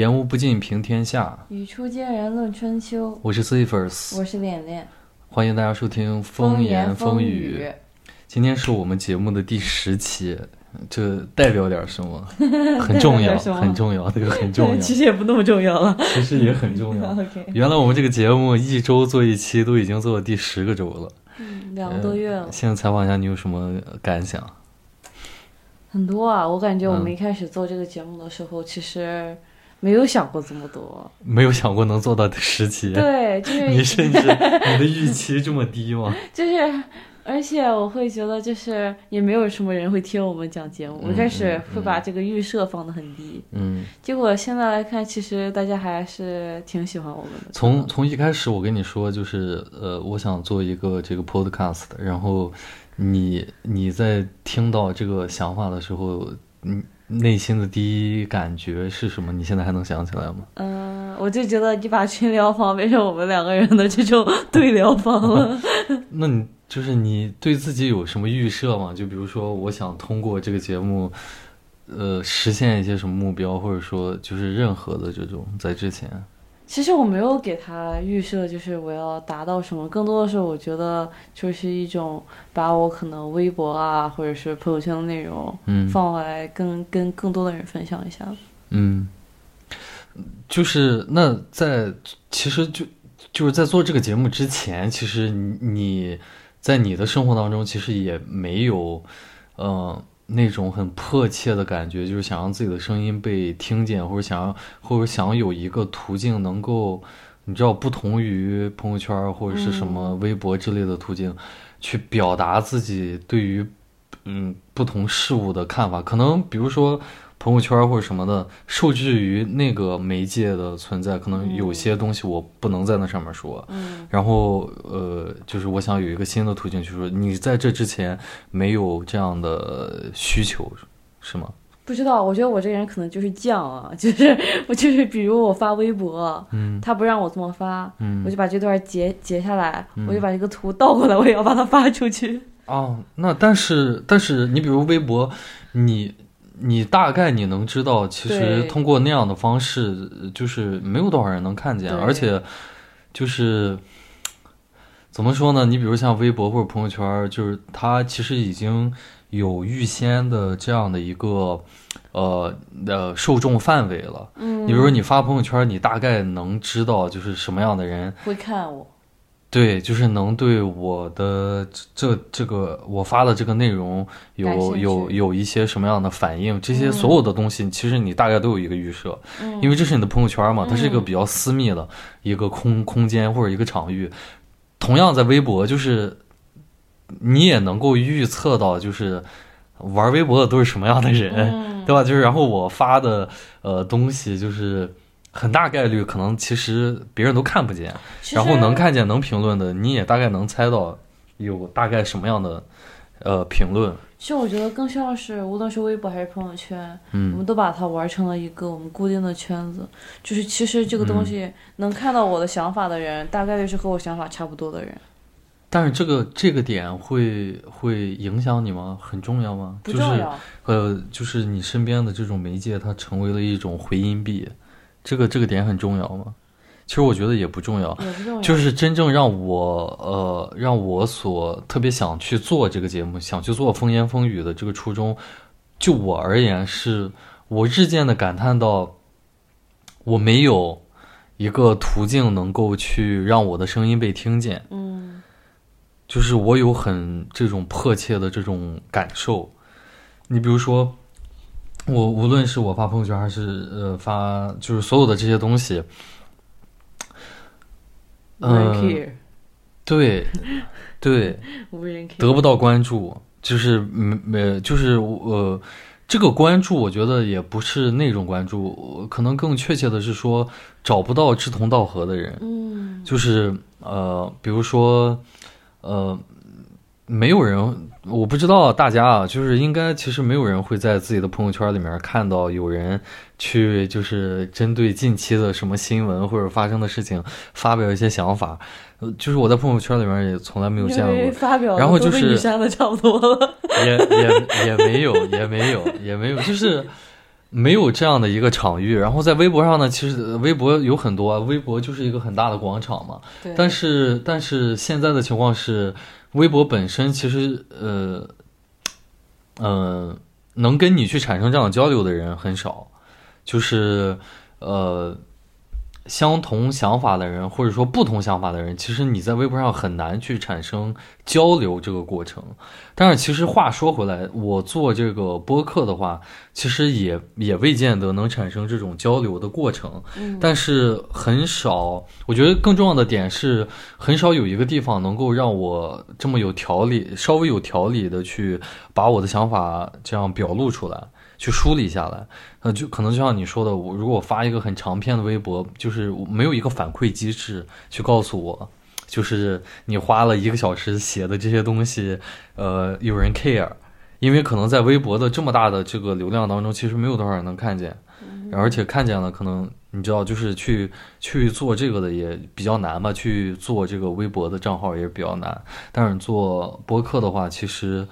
言无不尽，平天下。语出惊人，论春秋。我是 c i p h e r s 我是脸脸。欢迎大家收听风言风语。今天是我们节目的第十期，这代表点什么？很重要，很重要，这个很重要。其实也不那么重要了，其实也很重要。原来我们这个节目一周做一期，都已经做了第十个周了。嗯，两个多月了。现在采访一下，你有什么感想？很多啊，我感觉我们一开始做这个节目的时候，其实没有想过这么多，没有想过能做到十期。对，就是你甚至你的预期这么低吗？就是，而且我会觉得，就是也没有什么人会听我们讲节目。我开始会把这个预设放得很低，嗯，结果现在来看，其实大家还是挺喜欢我们的。从从一开始我跟你说，就是呃，我想做一个这个 podcast，然后。你你在听到这个想法的时候，你内心的第一感觉是什么？你现在还能想起来吗？嗯，我就觉得你把群聊方变成我们两个人的这种 对聊方了。那你就是你对自己有什么预设吗？就比如说，我想通过这个节目，呃，实现一些什么目标，或者说就是任何的这种在之前。其实我没有给他预设，就是我要达到什么。更多的是，我觉得就是一种把我可能微博啊，或者是朋友圈的内容，嗯，放过来跟跟更多的人分享一下。嗯，就是那在其实就就是在做这个节目之前，其实你在你的生活当中，其实也没有，嗯。那种很迫切的感觉，就是想让自己的声音被听见，或者想要，或者想有一个途径能够，你知道，不同于朋友圈或者是什么微博之类的途径，去表达自己对于，嗯，不同事物的看法。可能比如说。朋友圈或者什么的，受制于那个媒介的存在，可能有些东西我不能在那上面说。嗯，然后呃，就是我想有一个新的途径，就是说你在这之前没有这样的需求，是吗？不知道，我觉得我这个人可能就是犟啊，就是我就是比如我发微博，嗯，他不让我这么发，嗯，我就把这段截截下来，我就把这个图倒过来，我也要把它发出去。哦，那但是但是你比如微博，你。你大概你能知道，其实通过那样的方式，就是没有多少人能看见，而且就是怎么说呢？你比如像微博或者朋友圈，就是它其实已经有预先的这样的一个呃的受众范围了。嗯，你比如说你发朋友圈，你大概能知道就是什么样的人会看我。对，就是能对我的这这个我发的这个内容有有有一些什么样的反应，这些所有的东西，其实你大概都有一个预设，因为这是你的朋友圈嘛，它是一个比较私密的一个空空间或者一个场域。同样在微博，就是你也能够预测到，就是玩微博的都是什么样的人，对吧？就是然后我发的呃东西就是。很大概率可能其实别人都看不见，然后能看见能评论的，你也大概能猜到有大概什么样的呃评论。其实我觉得更像是，无论是微博还是朋友圈，嗯，我们都把它玩成了一个我们固定的圈子。就是其实这个东西能看到我的想法的人，大概率是和我想法差不多的人。但是这个这个点会会影响你吗？很重要吗？不重要。呃，就是你身边的这种媒介，它成为了一种回音壁。这个这个点很重要吗？其实我觉得也不重要，就是真正让我呃让我所特别想去做这个节目，想去做风言风语的这个初衷，就我而言，是我日渐的感叹到，我没有一个途径能够去让我的声音被听见。嗯，就是我有很这种迫切的这种感受。你比如说。我无论是我发朋友圈还是呃发，就是所有的这些东西，嗯，对，对，得不到关注，就是没没，就是呃，这个关注，我觉得也不是那种关注，可能更确切的是说找不到志同道合的人，嗯，就是呃，比如说呃。没有人，我不知道大家啊，就是应该其实没有人会在自己的朋友圈里面看到有人去就是针对近期的什么新闻或者发生的事情发表一些想法，呃，就是我在朋友圈里面也从来没有见过。发表，然后就是删的差不多了。也也也没有，也没有，也没有，就是没有这样的一个场域。然后在微博上呢，其实微博有很多，微博就是一个很大的广场嘛。但是但是现在的情况是，微博本身其实呃呃能跟你去产生这样交流的人很少，就是呃。相同想法的人，或者说不同想法的人，其实你在微博上很难去产生交流这个过程。但是其实话说回来，我做这个播客的话，其实也也未见得能产生这种交流的过程。嗯，但是很少，我觉得更重要的点是，很少有一个地方能够让我这么有条理、稍微有条理的去把我的想法这样表露出来。去梳理下来，呃，就可能就像你说的，我如果我发一个很长篇的微博，就是没有一个反馈机制去告诉我，就是你花了一个小时写的这些东西，呃，有人 care，因为可能在微博的这么大的这个流量当中，其实没有多少人能看见，而且看见了，可能你知道，就是去去做这个的也比较难吧，去做这个微博的账号也比较难，但是做播客的话，其实。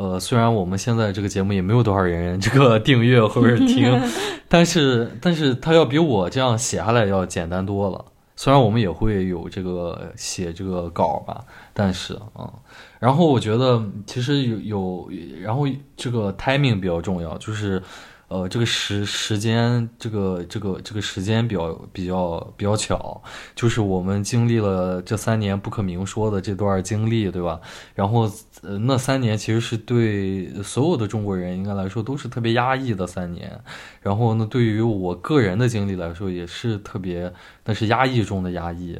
呃，虽然我们现在这个节目也没有多少人这个 订阅或者听，但是，但是它要比我这样写下来要简单多了。虽然我们也会有这个写这个稿吧，但是啊，然后我觉得其实有有，然后这个 timing 比较重要，就是。呃，这个时时间，这个这个这个时间比较比较比较巧，就是我们经历了这三年不可明说的这段经历，对吧？然后，呃，那三年其实是对所有的中国人应该来说都是特别压抑的三年。然后，呢，对于我个人的经历来说，也是特别，那是压抑中的压抑，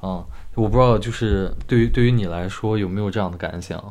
啊。我不知道，就是对于对于你来说有没有这样的感想？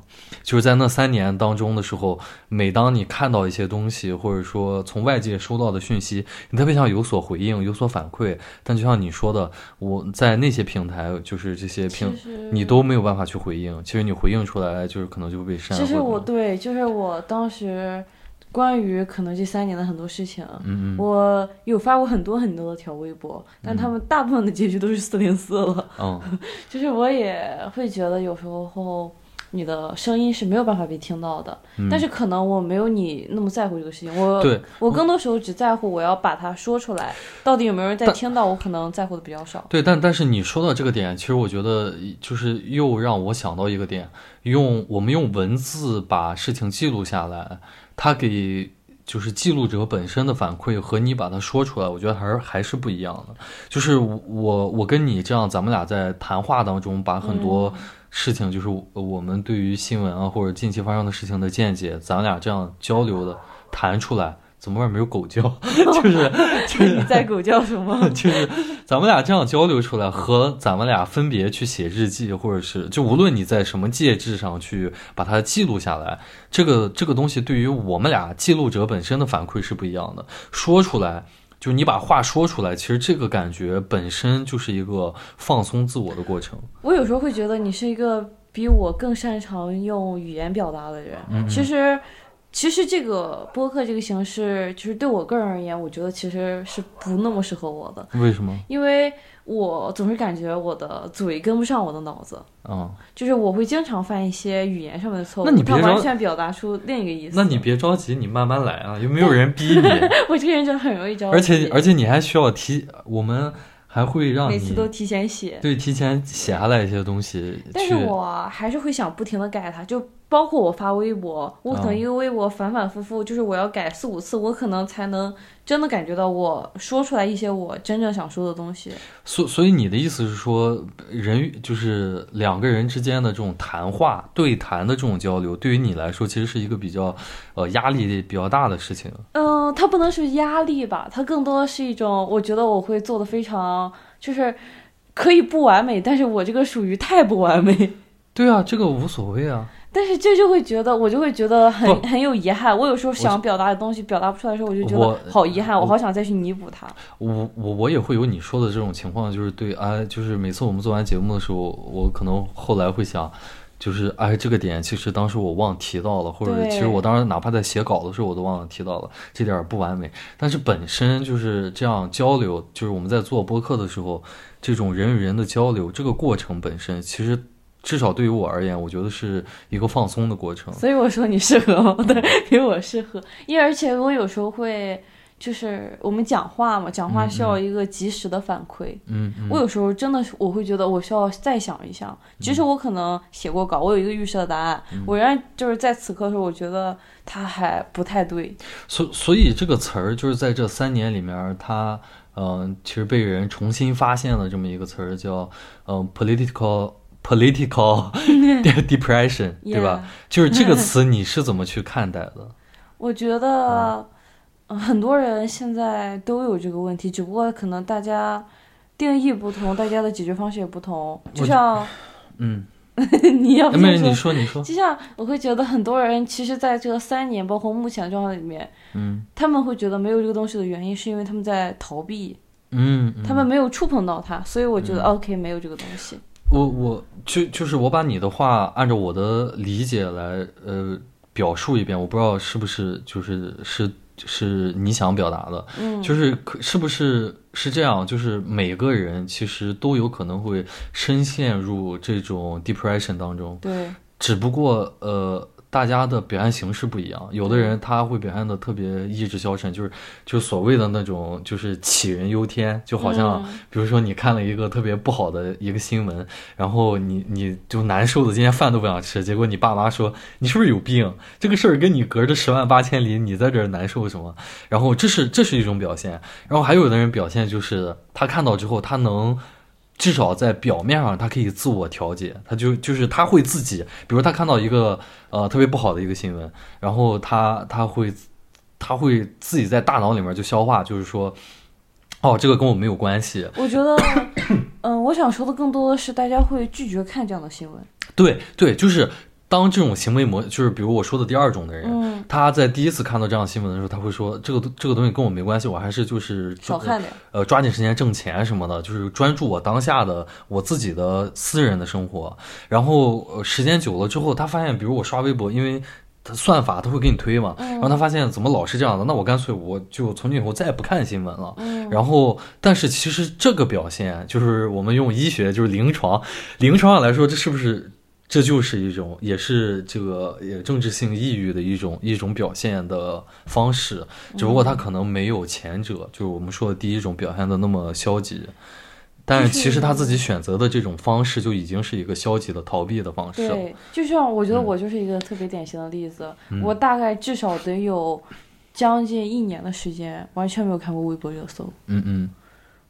就是在那三年当中的时候，每当你看到一些东西，或者说从外界收到的讯息，你特别想有所回应、有所反馈，但就像你说的，我在那些平台，就是这些平，你都没有办法去回应。其实你回应出来，就是可能就会被删。其实我对，就是我当时。关于可能这三年的很多事情，嗯我有发过很多很多的条微博，但他们大部分的结局都是四零四了。嗯，就是我也会觉得有时候你的声音是没有办法被听到的，但是可能我没有你那么在乎这个事情。我对我更多时候只在乎我要把它说出来，到底有没有人在听到，我可能在乎的比较少。对，但但是你说到这个点，其实我觉得就是又让我想到一个点，用我们用文字把事情记录下来。他给就是记录者本身的反馈和你把它说出来，我觉得还是还是不一样的。就是我我跟你这样，咱们俩在谈话当中把很多事情，就是我们对于新闻啊或者近期发生的事情的见解，咱俩这样交流的谈出来。怎么外面没有狗叫？就是 就是你在狗叫什么？就是咱们俩这样交流出来，和咱们俩分别去写日记，或者是就无论你在什么介质上去把它记录下来，这个这个东西对于我们俩记录者本身的反馈是不一样的。说出来，就你把话说出来，其实这个感觉本身就是一个放松自我的过程。我有时候会觉得你是一个比我更擅长用语言表达的人。其实。其实这个播客这个形式，就是对我个人而言，我觉得其实是不那么适合我的。为什么？因为我总是感觉我的嘴跟不上我的脑子。嗯，就是我会经常犯一些语言上面的错误，那你别完全表达出另一个意思。那你别着急，你慢慢来啊，又没有人逼你。我这个人就很容易着急。而且而且你还需要提我们。还会让每次都提前写，对，提前写下来一些东西。但是我还是会想不停的改它，就包括我发微博，我可能一个微博反反复复，就是我要改四五次，我可能才能真的感觉到我说出来一些我真正想说的东西。所所以你的意思是说，人就是两个人之间的这种谈话、对谈的这种交流，对于你来说，其实是一个比较呃压力比较大的事情。嗯，它不能是压力吧？它更多的是一种，我觉得我会做的非常。就是可以不完美，但是我这个属于太不完美。对啊，这个无所谓啊。但是这就会觉得，我就会觉得很很有遗憾。我有时候想表达的东西表达不出来的时候，我就觉得好遗憾，我好想再去弥补它。我我我也会有你说的这种情况，就是对啊，就是每次我们做完节目的时候，我可能后来会想。就是哎，这个点其实当时我忘提到了，或者其实我当时哪怕在写稿的时候我都忘了提到了，这点不完美。但是本身就是这样交流，就是我们在做播客的时候，这种人与人的交流，这个过程本身，其实至少对于我而言，我觉得是一个放松的过程。所以我说你适合，对，比我适合，因为而且我有时候会。就是我们讲话嘛，讲话需要一个及时的反馈。嗯嗯我有时候真的是我会觉得我需要再想一想，即使我可能写过稿，我有一个预设的答案，嗯我仍然就是在此刻的时候，我觉得它还不太对。所所以这个词儿就是在这三年里面，它嗯、呃其实被人重新发现了这么一个词儿，叫嗯、呃 political political depression，对吧？就是这个词，你是怎么去看待的？我觉得、呃很多人现在都有这个问题，只不过可能大家定义不同，大家的解决方式也不同。就像嗯，你要不你说你说，就像我会觉得很多人其实在这三年，包括目前状态里面，嗯。他们会觉得没有这个东西的原因，是因为他们在逃避，嗯，嗯。他们没有触碰到它，所以我觉得、OK 没有这个东西。我我就就是我把你的话按照我的理解来呃表述一遍，我不知道是不是就是是是你想表达的，嗯，就是可是不是是这样？就是每个人其实都有可能会深陷入这种 depression 当中，对，只不过呃。大家的表现形式不一样，有的人他会表现的特别意志消沉，就是就是所谓的那种就是杞人忧天，就好像嗯比如说你看了一个特别不好的一个新闻，然后你你就难受的今天饭都不想吃，结果你爸妈说你是不是有病？这个事儿跟你隔着十万八千里，你在这儿难受什么？然后这是这是一种表现，然后还有的人表现就是他看到之后，他能至少在表面上他可以自我调节，他就就是他会自己，比如他看到一个呃特别不好的一个新闻，然后他他会他会自己在大脑里面就消化，就是说。哦，这个跟我没有关系。我觉得，嗯、我想说的更多的是大家会拒绝看这样的新闻。对对，就是当这种行为模，就是比如我说的第二种的人，嗯，他在第一次看到这样新闻的时候，他会说这个这个东西跟我没关系，我还是就是少看点。呃，抓紧时间挣钱什么的，就是专注我当下的我自己的私人的生活。然后、呃、时间久了之后，他发现，比如我刷微博，因为它算法他会给你推嘛，然后他发现怎么老是这样的，那我干脆我就从今以后再也不看新闻了。嗯，然后，但是其实这个表现，就是我们用医学，就是临床，临床上来说，这是不是这就是一种，也是这个也政治性抑郁的一种一种表现的方式，只不过他可能没有前者，就是我们说的第一种表现的那么消极。但是其实他自己选择的这种方式就已经是一个消极的逃避的方式了。对，就像我觉得嗯我就是一个特别典型的例子，我大概至少得有将近一年的时间完全没有看过微博热搜，嗯嗯。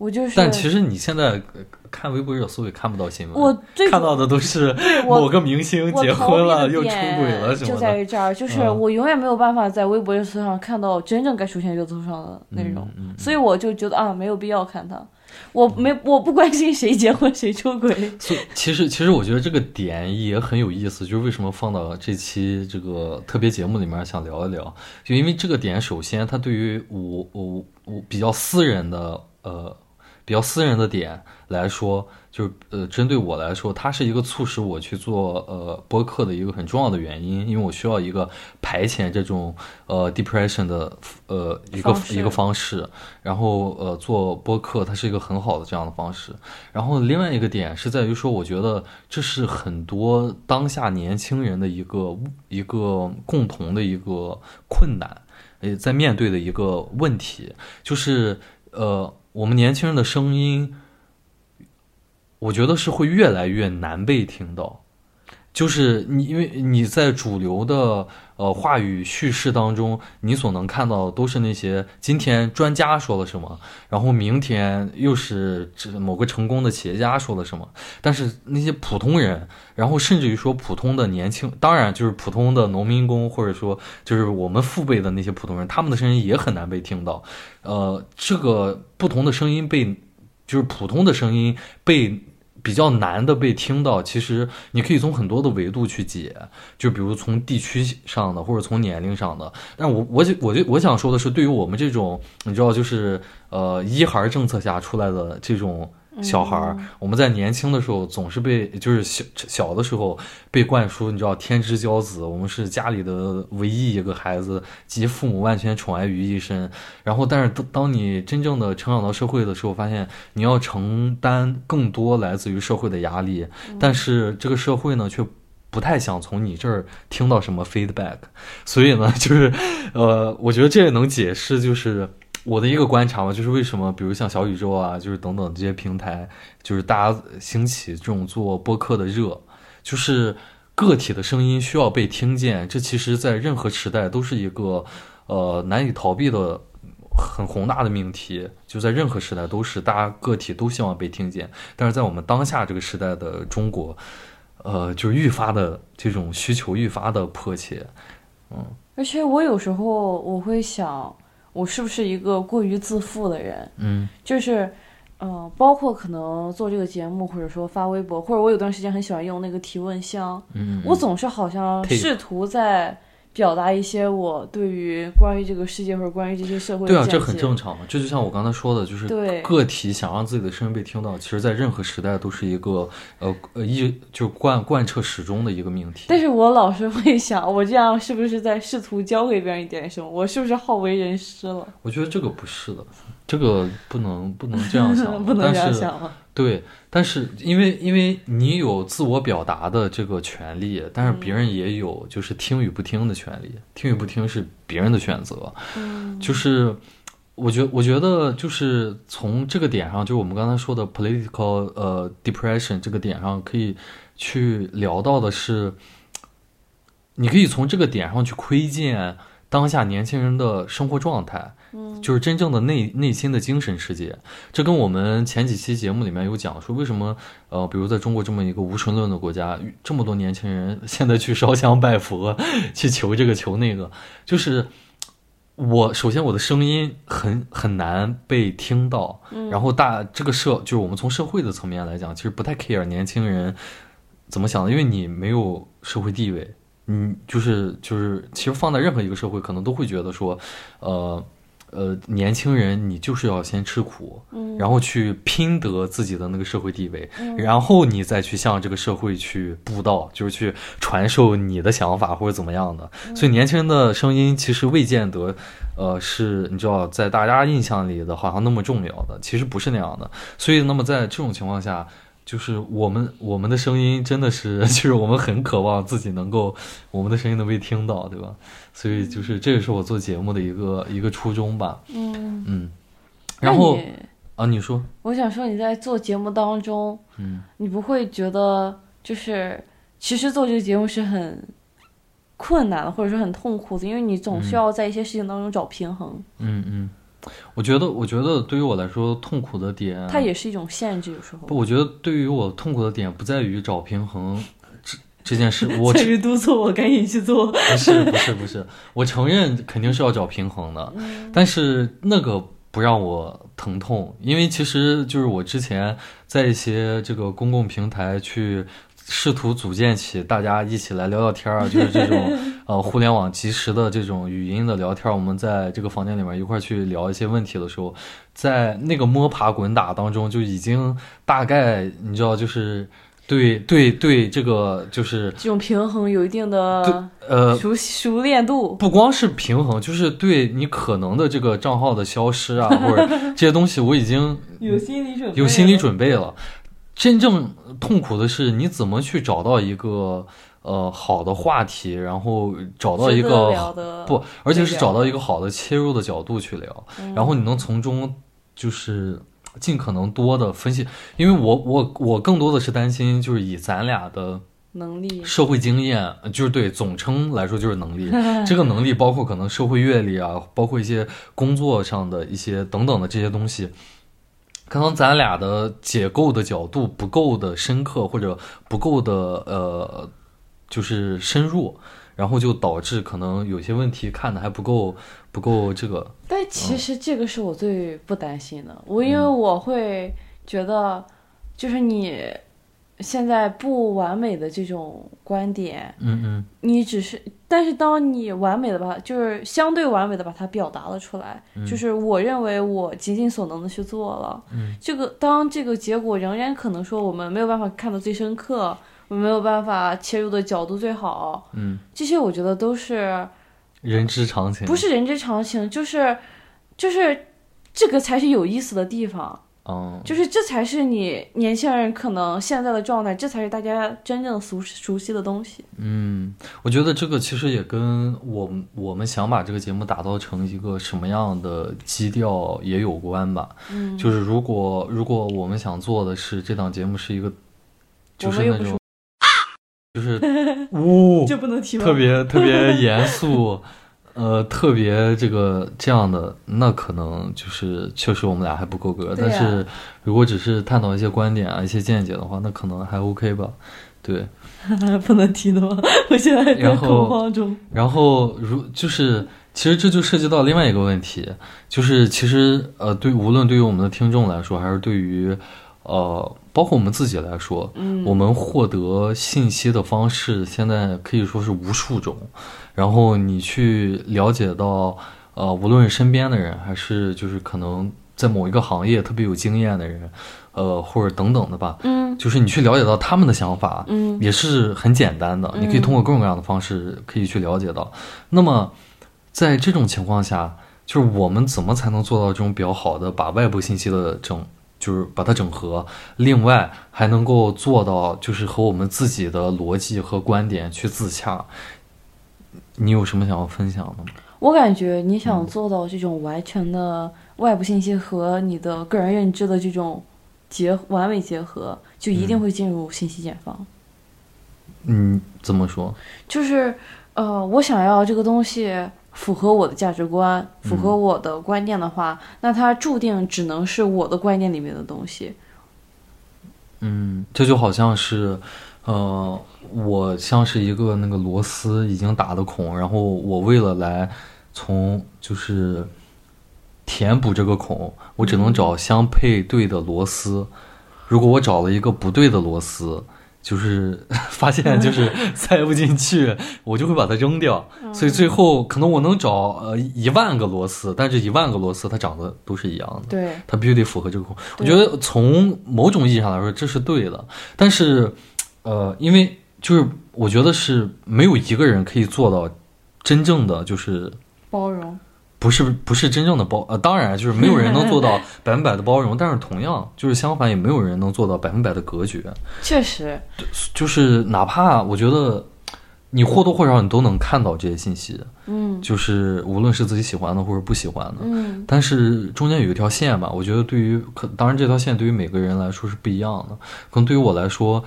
我就是。但其实你现在呃看微博热搜也看不到新闻，我最看到的都是我某个明星结婚了又出轨了什就么的。在于这儿，就是嗯我永远没有办法在微博热搜上看到真正该出现热搜上的内容，嗯嗯所以我就觉得啊，没有必要看它。我没我不关心谁结婚谁出轨，所以其实其实我觉得这个点也很有意思，就是为什么放到这期这个特别节目里面想聊一聊，就因为这个点，首先它对于我我我比较私人的呃比较私人的点来说，就是呃针对我来说，它是一个促使我去做呃播客的一个很重要的原因，因为我需要一个排遣这种呃 depression 的呃一个一个方式，然后呃做播客它是一个很好的这样的方式。然后另外一个点是在于说，我觉得这是很多当下年轻人的一个一个共同的一个困难，呃，在面对的一个问题，就是呃，我们年轻人的声音，我觉得是会越来越难被听到。就是你，因为你在主流的呃话语叙事当中，你所能看到的都是那些今天专家说了什么，然后明天又是某个成功的企业家说了什么，但是那些普通人，然后甚至于说普通的年轻，当然就是普通的农民工，或者说就是我们父辈的那些普通人，他们的声音也很难被听到。呃，这个不同的声音被，就是普通的声音被。比较难的被听到，其实你可以从很多的维度去解，就比如从地区上的，或者从年龄上的。但我我就我就我想说的是，对于我们这种你知道，就是呃一孩政策下出来的这种小孩儿，我们在年轻的时候总是被就是小小的时候被灌输，你知道天之骄子，我们是家里的唯一一个孩子，集父母万千宠爱于一身。然后，但是当当你真正的成长到社会的时候，发现你要承担更多来自于社会的压力，但是这个社会呢却。不太想从你这儿听到什么 feedback，所以呢，就是，呃，我觉得这也能解释，就是我的一个观察嘛，就是为什么比如像小宇宙啊，就是等等这些平台，就是大家兴起这种做播客的热，就是个体的声音需要被听见，这其实在任何时代都是一个呃难以逃避的很宏大的命题，就在任何时代都是大家个体都希望被听见，但是在我们当下这个时代的中国，呃，就愈发的这种需求愈发的迫切，嗯。而且我有时候我会想，我是不是一个过于自负的人？嗯，就是，呃，包括可能做这个节目，或者说发微博，或者我有段时间很喜欢用那个提问箱，嗯，我总是好像试图在表达一些我对于关于这个世界或者关于这些社会的对啊，这很正常嘛。这就像我刚才说的，就是对个体想让自己的声音被听到，其实在任何时代都是一个呃呃一就贯贯彻始终的一个命题。但是我老是会想，我这样是不是在试图教给别人一点什么？我是不是好为人师了？我觉得这个不是的，这个不能不能这样想，不能这样想吗？对，但是因为因为你有自我表达的这个权利，但是别人也有就是听与不听的权利，听与不听是别人的选择。嗯，就是我觉我觉得就是从这个点上，就是我们刚才说的 political 呃 depression 这个点上，可以去聊到的是，你可以从这个点上去窥见当下年轻人的生活状态，嗯就是真正的内内心的精神世界。这跟我们前几期节目里面有讲说，为什么呃，比如在中国这么一个无神论的国家，这么多年轻人现在去烧香拜佛，去求这个求那个，就是我首先我的声音很很难被听到，嗯然后大这个社就是我们从社会的层面来讲，其实不太 care 年轻人怎么想的，因为你没有社会地位，嗯，就是就是其实放在任何一个社会，可能都会觉得说，呃。呃，年轻人，你就是要先吃苦，嗯然后去拼得自己的那个社会地位，嗯然后你再去向这个社会去布道，就是去传授你的想法或者怎么样的。所以年轻人的声音其实未见得，呃，是你知道在大家印象里的好像那么重要的，其实不是那样的。所以，那么在这种情况下，就是我们我们的声音真的是，就是我们很渴望自己能够我们的声音能被听到，对吧？所以就是这也是我做节目的一个一个初衷吧。嗯，嗯，然后啊，你说，我想说你在做节目当中，嗯。你不会觉得就是其实做这个节目是很困难的，或者说很痛苦的，因为你总需要在一些事情当中找平衡，嗯嗯，我觉得，我觉得对于我来说，痛苦的点，它也是一种限制，有时候不，我觉得对于我痛苦的点不在于找平衡这这件事，我 在于督促我赶紧去做。不是不是不是，我承认肯定是要找平衡的，但是那个不让我疼痛，因为其实就是我之前在一些这个公共平台去。试图组建起大家一起来聊聊天儿啊，就是这种呃互联网即时的这种语音的聊天儿。我们在这个房间里面一块儿去聊一些问题的时候，在那个摸爬滚打当中，就已经大概你知道，就是对对对这个就是这种平衡有一定的呃熟熟练度。不光是平衡，就是对你可能的这个账号的消失啊，或者这些东西，我已经 有心理准备，有心理准备了。真正痛苦的是，你怎么去找到一个呃好的话题，然后找到一个不，而且是找到一个好的切入的角度去聊，嗯然后你能从中就是尽可能多的分析，因为我我我更多的是担心，就是以咱俩的能力，社会经验，呃就是对总称来说就是能力。这个能力包括可能社会阅历啊，包括一些工作上的一些等等的这些东西。可能咱俩的解构的角度不够的深刻，或者不够的呃，就是深入，然后就导致可能有些问题看的还不够不够这个。但其实这个是我最不担心的，我因为我会觉得，就是你现在不完美的这种观点，嗯嗯你只是，但是当你完美的把，就是相对完美的把它表达了出来，就是我认为我竭尽所能的去做了，嗯，这个当这个结果仍然可能说我们没有办法看到最深刻，我们没有办法切入的角度最好，嗯，这些我觉得都是人之常情。不是人之常情，就是就是这个才是有意思的地方。嗯，就是这才是你年轻人可能现在的状态，这才是大家真正熟熟悉的东西。嗯，我觉得这个其实也跟我们我们想把这个节目打造成一个什么样的基调也有关吧。嗯，就是如果如果我们想做的是这档节目是一个，就是那种，就是呜、这不能提吗？特别特别严肃，呃，特别这个这样的，那可能就是确实我们俩还不够格。但是如果只是探讨一些观点啊、一些见解的话，那可能还 OK 吧。对，不能提的吗？我现在还在恐慌中。然后如就是，其实这就涉及到另外一个问题，就是其实呃，对无论对于我们的听众来说，还是对于呃，包括我们自己来说，嗯，我们获得信息的方式现在可以说是无数种，然后你去了解到，呃，无论是身边的人，还是就是可能在某一个行业特别有经验的人，呃，或者等等的吧，嗯就是你去了解到他们的想法，嗯也是很简单的，你可以通过各种各样的方式可以去了解到。那么，在这种情况下，就是我们怎么才能做到这种比较好的把外部信息的整，就是把它整合，另外还能够做到就是和我们自己的逻辑和观点去自洽。你有什么想要分享的吗？我感觉你嗯想做到这种完全的外部信息和你的个人认知的这种结完美结合，就一定会进入信息茧房。嗯，怎么说？就是呃，我想要这个东西符合我的价值观，符合嗯我的观念的话，那它注定只能是我的观念里面的东西。嗯，这就好像是，呃，我像是一个那个螺丝已经打的孔，然后我为了来从就是填补这个孔，我只能找相配对的螺丝。如果我找了一个不对的螺丝，就是 发现就是塞不进去，我就会把它扔掉。所以最后可能我能找呃一万个螺丝，但这一万个螺丝它长得都是一样的。对，它必须得符合这个孔。我觉得从某种意义上来说，这是对的。但是，呃，因为就是我觉得是没有一个人可以做到真正的就是包容。不是不是真正的包呃，当然就是没有人能做到 百分百的包容，但是同样就是相反，也没有人能做到百分百的隔绝。确实，就是哪怕我觉得你或多或少你都能看到这些信息，嗯就是无论是自己喜欢的或者不喜欢的，嗯但是中间有一条线吧，我觉得对于可当然这条线对于每个人来说是不一样的。可能对于我来说，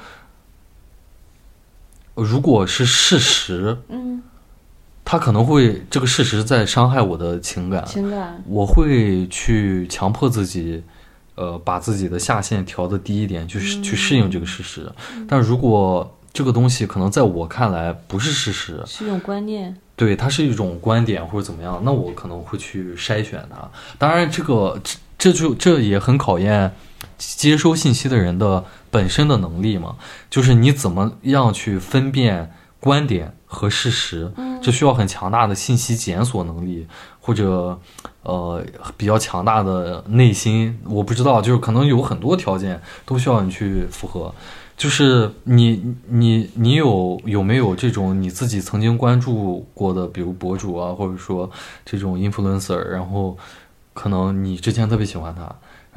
如果是事实，嗯，他可能会这个事实在伤害我的情感，情感，我会去强迫自己，呃，把自己的下限调的低一点，去适去适应这个事实。但如果这个东西可能在我看来不是事实，是一种观念。对，它是一种观点或者怎么样，那我可能会去筛选它。当然，这个这这就这也很考验接收信息的人的本身的能力嘛，就是你怎么样去分辨观点和事实，这需要很强大的信息检索能力，或者呃比较强大的内心。我不知道，就是可能有很多条件都需要你去符合。就是你你你有有没有这种你自己曾经关注过的，比如博主啊，或者说这种 influencer，然后可能你之前特别喜欢他，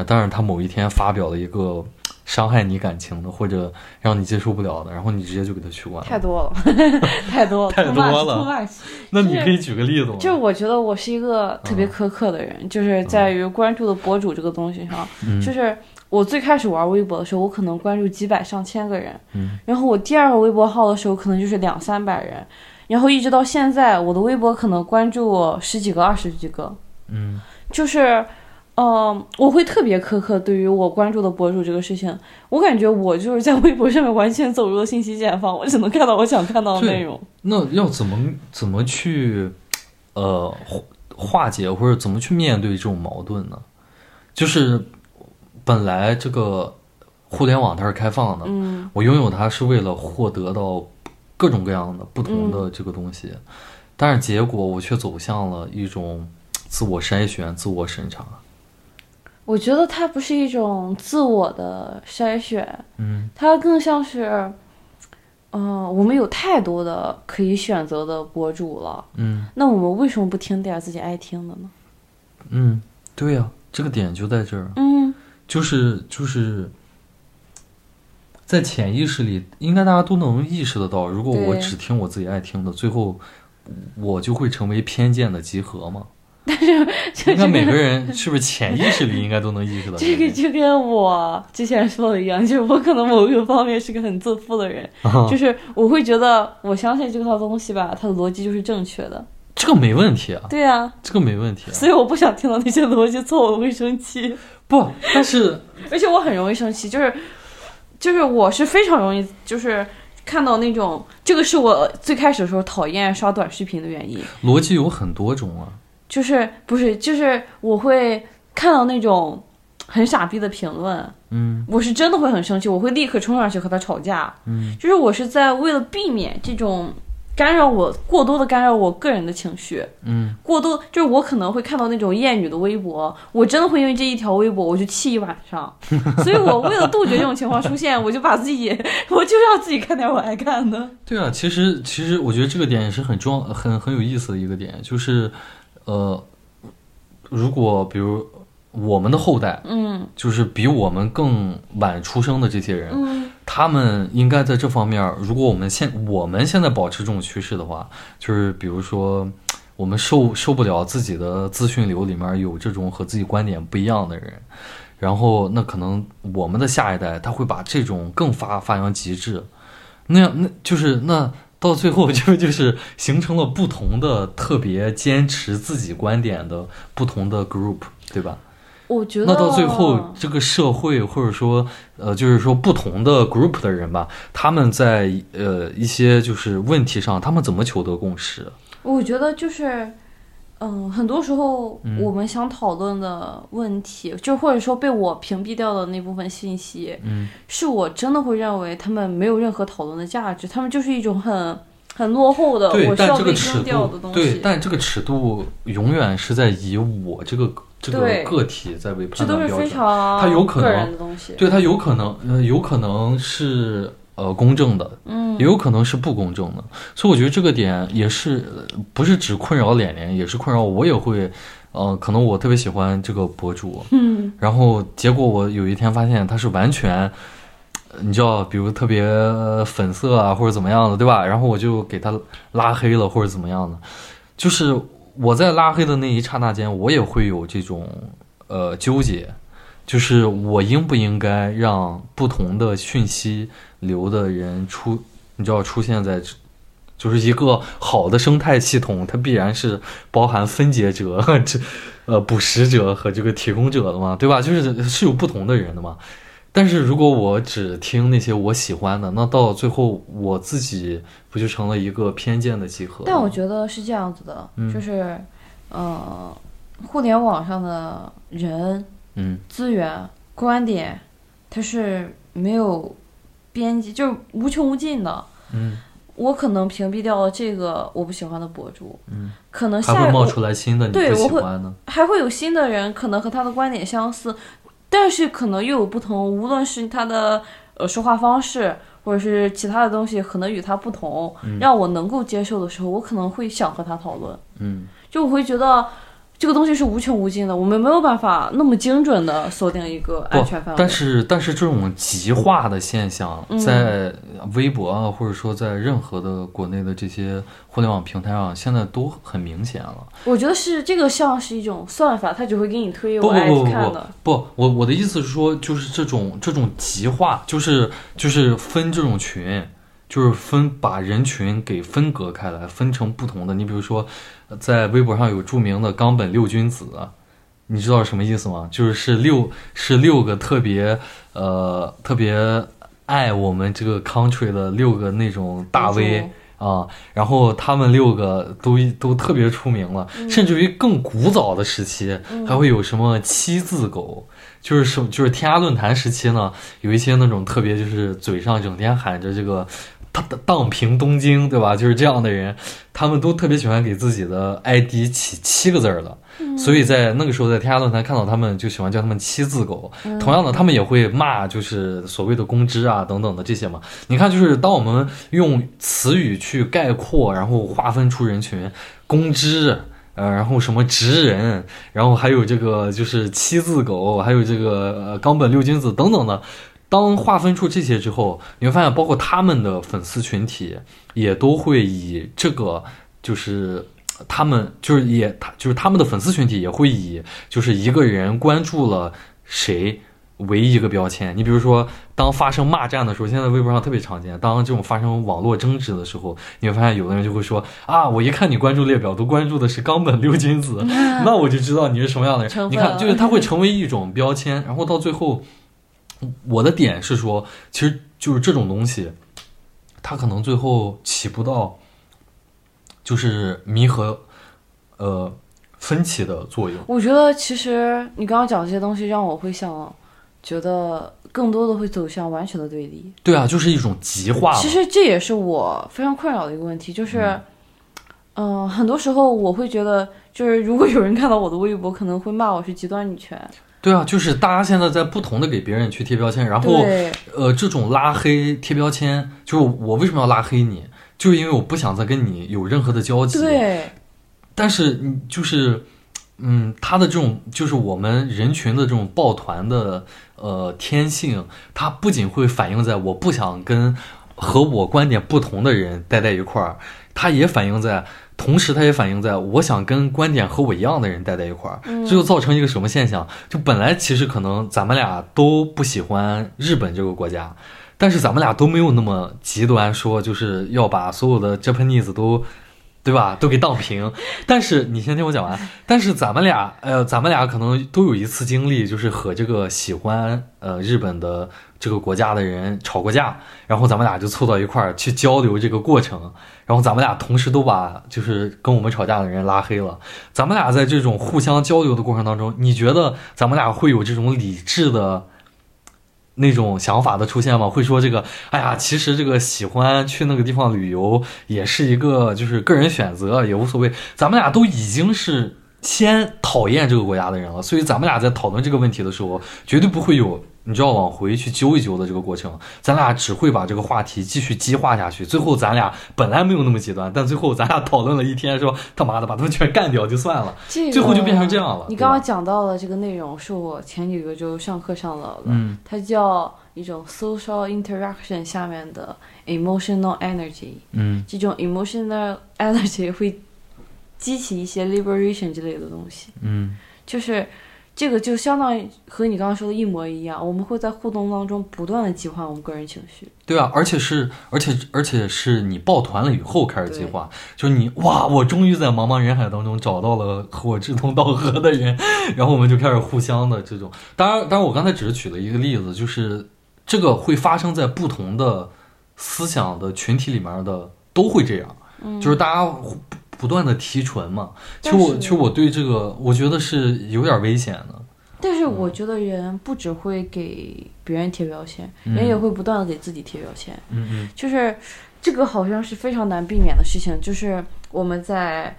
但是他某一天发表了一个伤害你感情的，或者让你接受不了的，然后你直接就给他取关了。太多了，太多了，太多了 那你可以举个例子吗？就是我觉得我是一个特别苛刻的人，就是在于关注的博主这个东西上，嗯 就是我最开始玩微博的时候，我可能关注几百上千个人，嗯然后我第二个微博号的时候，可能就是两三百人，然后一直到现在，我的微博可能关注十几个、二十几个，嗯就是。嗯，我会特别苛刻对于我关注的博主这个事情，我感觉我就是在微博上面完全走入了信息茧房，我只能看到我想看到的内容。那要怎么怎么去呃化化解或者怎么去面对这种矛盾呢？就是本来这个互联网它是开放的，嗯我拥有它是为了获得到各种各样的不同的这个东西，但是结果我却走向了一种自我筛选、自我审查。我觉得它不是一种自我的筛选，嗯它更像是，嗯、我们有太多的可以选择的博主了，嗯那我们为什么不听点自己爱听的呢？嗯，对呀、这个点就在这儿。嗯，就是就是在潜意识里，应该大家都能意识得到，如果我只听我自己爱听的，最后我就会成为偏见的集合嘛。这应该每个人是不是潜意识里应该都能意识到这个点就跟我之前说的一样，就是我可能某一个方面是个很自负的人，啊就是我会觉得我相信这套东西吧，它的逻辑就是正确的。这个没问题啊，对啊，这个没问题啊。所以我不想听到那些逻辑错，我会生气，不，但是 而且我很容易生气，就是就是我是非常容易就是。看到那种，这个是我最开始的时候讨厌刷短视频的原因，逻辑有很多种啊。就是不是就是我会看到那种很傻逼的评论，嗯我是真的会很生气，我会立刻冲上去和他吵架。嗯，就是我是在为了避免这种干扰我过多的干扰我个人的情绪，嗯，过多就是我可能会看到那种厌女的微博，我真的会因为这一条微博我就气一晚上，所以我为了杜绝这种情况出现，我就把自己我就要自己看点我爱看的。对啊，其实其实我觉得这个点也是很重要、很很有意思的一个点，就是呃，如果比如我们的后代，嗯。就是比我们更晚出生的这些人，嗯他们应该在这方面，如果我们现我们现在保持这种趋势的话，就是比如说，我们受受不了自己的资讯流里面有这种和自己观点不一样的人，然后那可能我们的下一代他会把这种更发发扬极致，那样那就是那到最后就 就是形成了不同的特别坚持自己观点的不同的 group，对吧？我觉得那到最后，这个社会或者说呃，就是说不同的 group 的人吧，他们在呃一些就是问题上，他们怎么求得共识？我觉得就是，嗯、很多时候嗯我们想讨论的问题，就或者说被我屏蔽掉的那部分信息，嗯，是我真的会认为他们没有任何讨论的价值，他们就是一种很很落后的，我需要被但这个尺扔掉的度，东对，西。但这个尺度永远是在以我这个这个个体在为这都是非判断标准。常它有可个能人的东西。对，他有可能，呃，有可能是呃公正的，嗯。也有可能是不公正的，所以我觉得这个点也是呃不是只困扰脸脸，也是困扰我，也会，呃，可能我特别喜欢这个博主，嗯。然后结果我有一天发现他是完全，呃你知道，比如特别粉色啊或者怎么样的，对吧？然后我就给他拉黑了或者怎么样的，就是我在拉黑的那一刹那间，我也会有这种呃纠结，就是我应不应该让不同的讯息流的人出，你知道出现在。就是一个好的生态系统，它必然是包含分解者、这呃捕食者和这个提供者的嘛，对吧？就是是有不同的人的嘛。但是如果我只听那些我喜欢的，那到最后我自己不就成了一个偏见的集合？但我觉得是这样子的，嗯就是，呃，互联网上的人嗯资源、观点，它是没有边际，就是无穷无尽的。嗯我可能屏蔽掉了这个我不喜欢的博主，嗯，可能还下一会冒出来新的你不喜对我会欢的。还会有新的人，可能和他的观点相似，但是可能又有不同。无论是他的呃说话方式，或者是其他的东西，可能与他不同，让我能够接受的时候，我可能会想和他讨论。嗯就我会觉得这个东西是无穷无尽的，我们没有办法那么精准的锁定一个安全范围。但是但是这种极化的现象，嗯在微博啊，或者说在任何的国内的这些互联网平台上，现在都很明显了。我觉得是这个像是一种算法，它只会给你推不我爱不不不看的。不，我我的意思是说，就是这种这种极化，就是就是分这种群，就是分把人群给分隔开来，分成不同的。你比如说，呃在微博上有著名的冈本六君子，你知道什么意思吗？就是是六是六个特别呃特别爱我们这个 country 的六个那种大 V。啊，然后他们六个都都特别出名了，甚至于更古早的时期，还会有什么七字狗，就是什就是天涯论坛时期呢，有一些那种特别就是嘴上整天喊着这个荡荡平东京，对吧？就是这样的人，他们都特别喜欢给自己的 ID 起七个字儿的，所以在那个时候在天涯论坛看到他们就喜欢叫他们七字狗。同样的，他们也会骂就是所谓的公知啊等等的这些嘛。你看，就是当我们用词语去概括，然后划分出人群，公知。呃，然后什么直人，然后还有这个就是七字狗，还有这个呃冈本六君子等等的。当划分出这些之后，你会发现，包括他们的粉丝群体也都会以这个，就是他们就是也他就是他们的粉丝群体也会以就是一个人关注了谁为一个标签。你比如说，当发生骂战的时候，现在微博上特别常见。当这种发生网络争执的时候，你会发现有的人就会说啊，我一看你关注列表都关注的是冈本六君子，那我就知道你是什么样的人。你看，就是他会成为一种标签，然后到最后。我的点是说，其实就是这种东西，它可能最后起不到就是弥合呃分歧的作用。我觉得其实你刚刚讲这些东西，让我会想，觉得更多的会走向完全的对立。对啊，就是一种极化。其实这也是我非常困扰的一个问题，就是，嗯，很多时候我会觉得，就是如果有人看到我的微博，可能会骂我是极端女权。对啊，就是大家现在在不同的给别人去贴标签，然后呃，这种拉黑贴标签，就是我为什么要拉黑你？就是因为我不想再跟你有任何的交集。对。但是你就是，嗯，他的这种就是我们人群的这种抱团的呃天性，它不仅会反映在我不想跟和我观点不同的人待在一块儿，它也反映在。同时，它也反映在我想跟观点和我一样的人待在一块儿，这就造成一个什么现象？就本来其实可能咱们俩都不喜欢日本这个国家，但是咱们俩都没有那么极端，说就是要把所有的 Japanese 都。对吧？都给荡平。但是你先听我讲完。但是咱们俩，呃，咱们俩可能都有一次经历，就是和这个喜欢呃日本的这个国家的人吵过架，然后咱们俩就凑到一块儿去交流这个过程，然后咱们俩同时都把就是跟我们吵架的人拉黑了。咱们俩在这种互相交流的过程当中，你觉得咱们俩会有这种理智的？那种想法的出现吗？会说这个，哎呀，其实这个喜欢去那个地方旅游也是一个就是个人选择，也无所谓。咱们俩都已经是先讨厌这个国家的人了，所以咱们俩在讨论这个问题的时候，绝对不会有。你就要往回去揪一揪的这个过程，咱俩只会把这个话题继续激化下去。最后咱俩本来没有那么极端，但最后咱俩讨论了一天，说他妈的把他们全干掉就算了，最后就变成这样了。你刚刚讲到的这个内容是我前几个周上课上到的，嗯，它叫一种 social interaction 下面的 emotional energy，嗯，这种 emotional energy 会激起一些 liberation 之类的东西，嗯，就是。这个就相当于和你刚刚说的一模一样，我们会在互动当中不断的激化我们个人情绪。对啊，而且是，而且而且是你抱团了以后开始激化，就是你哇，我终于在茫茫人海当中找到了和我志同道合的人，然后我们就开始互相的这种。当然，当然我刚才只是举了一个例子，就是这个会发生在不同的思想的群体里面的都会这样，就是大家。不断的提纯嘛，其实我其实我对这个我觉得是有点危险的。但是我觉得人不只会给别人贴标签，人也会不断的给自己贴标签。嗯嗯，就是这个好像是非常难避免的事情，就是我们在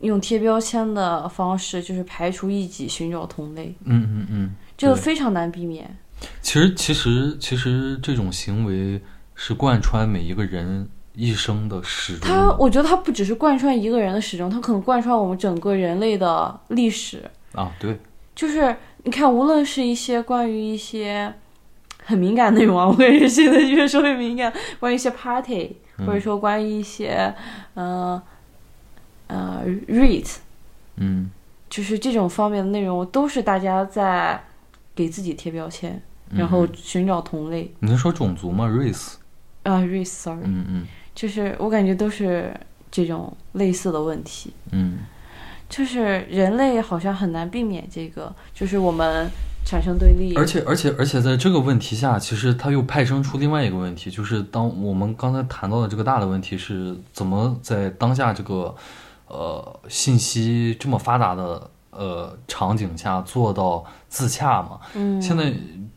用贴标签的方式，就是排除异己，寻找同类。嗯嗯嗯，这个非常难避免。其实其实其实这种行为是贯穿每一个人。一生的始终，他我觉得他不只是贯穿一个人的始终，他可能贯穿我们整个人类的历史啊。对，就是你看，无论是一些关于一些很敏感内容啊，我感觉现在越说越敏感，关于一些 party，或者说关于一些嗯呃 read，嗯，就是这种方面的内容，都是大家在给自己贴标签，然后寻找同类。你是说种族吗？race 啊，race，sorry，嗯嗯。就是我感觉都是这种类似的问题，嗯，就是人类好像很难避免这个，就是我们产生对立，而且而且而且在这个问题下，其实它又派生出另外一个问题，就是当我们刚才谈到的这个大的问题是怎么在当下这个呃信息这么发达的呃场景下做到自洽嘛？嗯，现在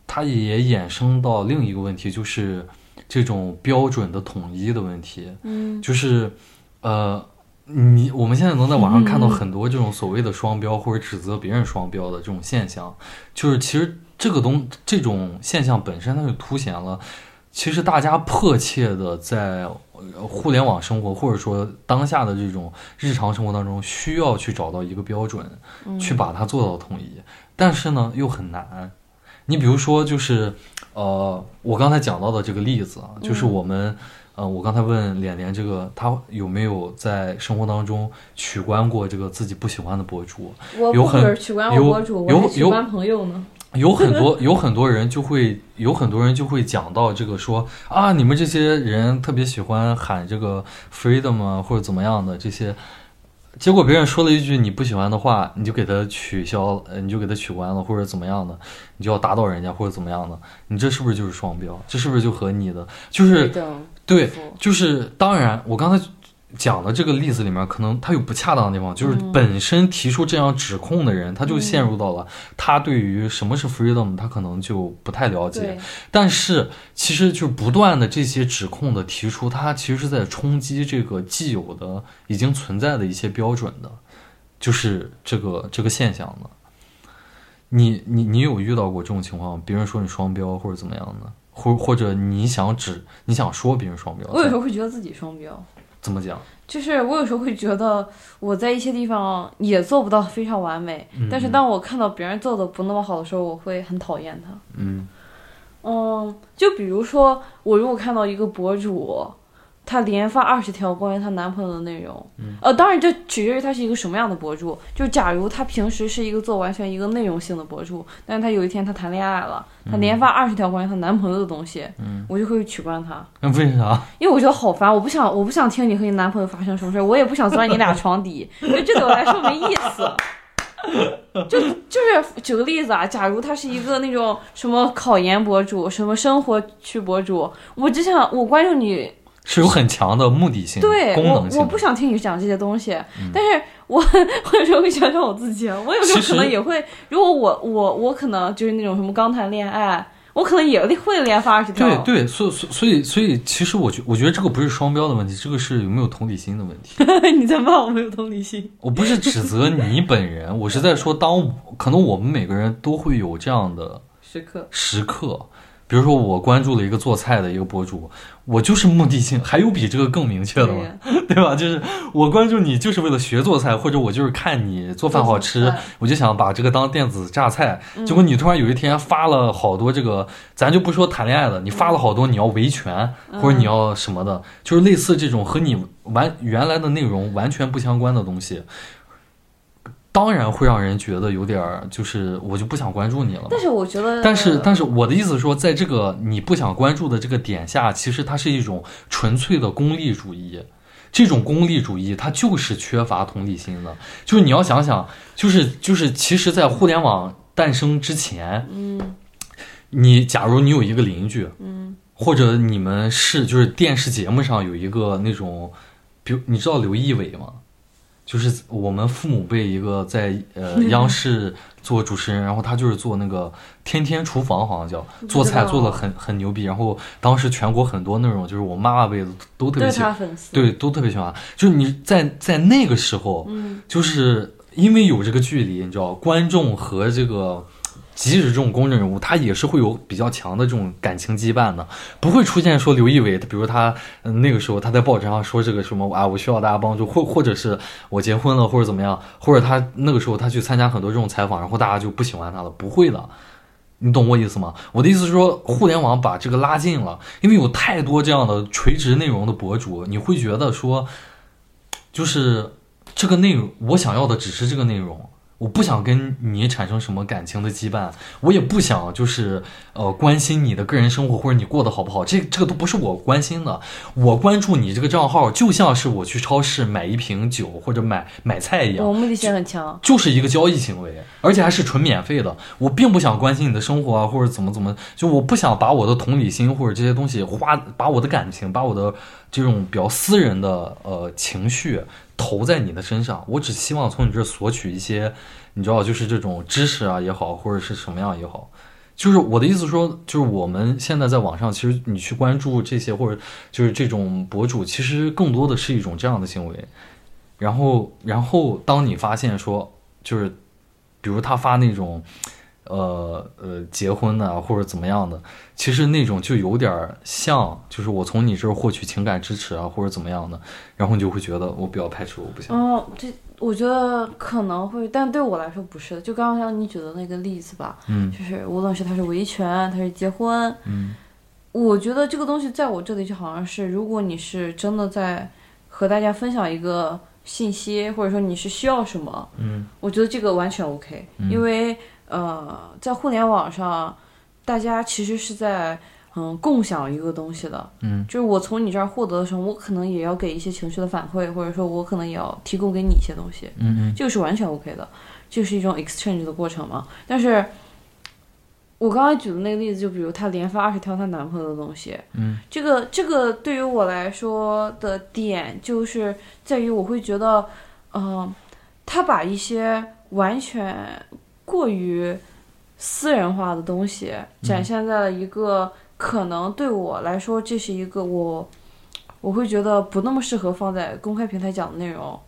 它也衍生到另一个问题，就是。这种标准的统一的问题，嗯，就是，呃，你我们现在能在网上看到很多这种所谓的双标或者指责别人双标的这种现象，就是其实这个东这种现象本身它就凸显了，其实大家迫切的在呃互联网生活或者说当下的这种日常生活当中，需要去找到一个标准，去把它做到统一，但是呢又很难。你比如说，就是呃，我刚才讲到的这个例子啊，就是我们。呃，我刚才问脸脸这个，他有没有在生活当中取关过这个自己不喜欢的博主？我有很不是取关我博主，有有关朋友呢。有很多 有很多人就会有很多人就会讲到这个说啊，你们这些人特别喜欢喊这个 freedom 啊，或者怎么样的这些，结果别人说了一句你不喜欢的话，你就给他取消，呃，你就给他取关了，或者怎么样的，你就要打倒人家或者怎么样的，你这是不是就是双标？这是不是就和你的就是对就是当然，我刚才讲的这个例子里面，可能他有不恰当的地方，就是本身提出这样指控的人，他就陷入到了他对于什么是 freedom，他可能就不太了解。但是其实就是不断的这些指控的提出，他其实是在冲击这个既有的已经存在的一些标准的，就是这个这个现象的。你你你有遇到过这种情况？别人说你双标或者怎么样的，或或者你想指你想说别人双标，我有时候会觉得自己双标，怎么讲？就是我有时候会觉得我在一些地方也做不到非常完美，嗯但是当我看到别人做的不那么好的时候，我会很讨厌他。嗯嗯，就比如说，我如果看到一个博主，她连发二十条关于她男朋友的内容，呃，当然这取决于她是一个什么样的博主。就假如她平时是一个做完全一个内容性的博主，但是她有一天她谈恋爱了，她连发二十条关于她男朋友的东西，嗯我就会取关她，那为啥？因为我觉得好烦，我不想我不想听你和你男朋友发生什么事儿，我也不想钻你俩床底，因为这对我来说没意思。就就是举个例子啊，假如他是一个那种什么考研博主，什么生活区博主，我只想我关注你，是有很强的目的性、对功能性。我我不想听你讲这些东西，但是我我有时候会想想我自己，我有时候可能也会，如果我我我可能就是那种什么刚谈恋爱，我可能也会连发二十条，对对，所所以所以所以，其实我觉我觉得这个不是双标的问题，这个是有没有同理心的问题。你在骂我没有同理心，我不是指责你本人，我是在说当，可能我们每个人都会有这样的时刻。时刻。比如说，我关注了一个做菜的一个博主，我就是目的性，还有比这个更明确的吗？对吧？就是我关注你就是为了学做菜，或者我就是看你做饭好吃，我就想把这个当电子榨菜。嗯结果你突然有一天发了好多这个，咱就不说谈恋爱了，你发了好多你要维权嗯或者你要什么的，就是类似这种和你完原来的内容完全不相关的东西。当然会让人觉得有点儿，就是我就不想关注你了。但是我觉得，但是，但是我的意思是说，在这个你不想关注的这个点下，其实它是一种纯粹的功利主义。这种功利主义，它就是缺乏同理心的。就是你要想想，就是就是，其实，在互联网诞生之前，嗯你假如你有一个邻居，嗯或者你们是就是电视节目上有一个那种，比如你知道刘仪伟吗？就是我们父母辈一个在呃央视做主持人，然后他就是做那个天天厨房，好像叫做菜做的很很牛逼。然后当时全国很多那种就是我妈妈辈的都特别喜欢，对，都特别喜欢。就是你在在那个时候，嗯就是因为有这个距离，你知道，观众和这个，即使这种公众人物，他也是会有比较强的这种感情羁绊的，不会出现说刘仪伟，比如他、嗯那个时候他在报纸上说这个什么啊，我需要大家帮助，或或者是我结婚了，或者怎么样，或者他那个时候他去参加很多这种采访，然后大家就不喜欢他了，不会的。你懂我意思吗？我的意思是说，互联网把这个拉近了，因为有太多这样的垂直内容的博主，你会觉得说，就是这个内容，我想要的只是这个内容，我不想跟你产生什么感情的羁绊，我也不想就是呃关心你的个人生活或者你过得好不好，这这个都不是我关心的。我关注你这个账号，就像是我去超市买一瓶酒或者买买菜一样，我目的性很强，就是一个交易行为，而且还是纯免费的。我并不想关心你的生活啊，或者怎么怎么，就我不想把我的同理心或者这些东西花，把我的感情，把我的这种比较私人的呃情绪投在你的身上。我只希望从你这儿索取一些，你知道，就是这种知识啊也好，或者是什么样也好。就是我的意思说，就是我们现在在网上，其实你去关注这些或者就是这种博主，其实更多的是一种这样的行为。然后，然后当你发现说，就是比如他发那种，呃呃结婚的或者怎么样的，其实那种就有点像，就是我从你这儿获取情感支持啊或者怎么样的，然后你就会觉得我比较排斥，我不想。哦，这我觉得可能会，但对我来说不是的。就刚刚像你举的那个例子吧，嗯就是无论是他是维权，他是结婚，嗯我觉得这个东西在我这里就好像是，如果你是真的在和大家分享一个信息，或者说你是需要什么，嗯我觉得这个完全 OK，、嗯因为呃，在互联网上，大家其实是在嗯共享一个东西的，嗯。就是我从你这儿获得的时候，我可能也要给一些情绪的反馈，或者说我可能也要提供给你一些东西，嗯这个是完全 OK 的，这是一种 exchange 的过程嘛。但是，我刚才举的那个例子，就比如她连发二十条她男朋友的东西，嗯。这个这个对于我来说的点就是在于我会觉得，嗯、她把一些完全过于私人化的东西展现在了一个可能对我来说这是一个我我会觉得不那么适合放在公开平台讲的内容。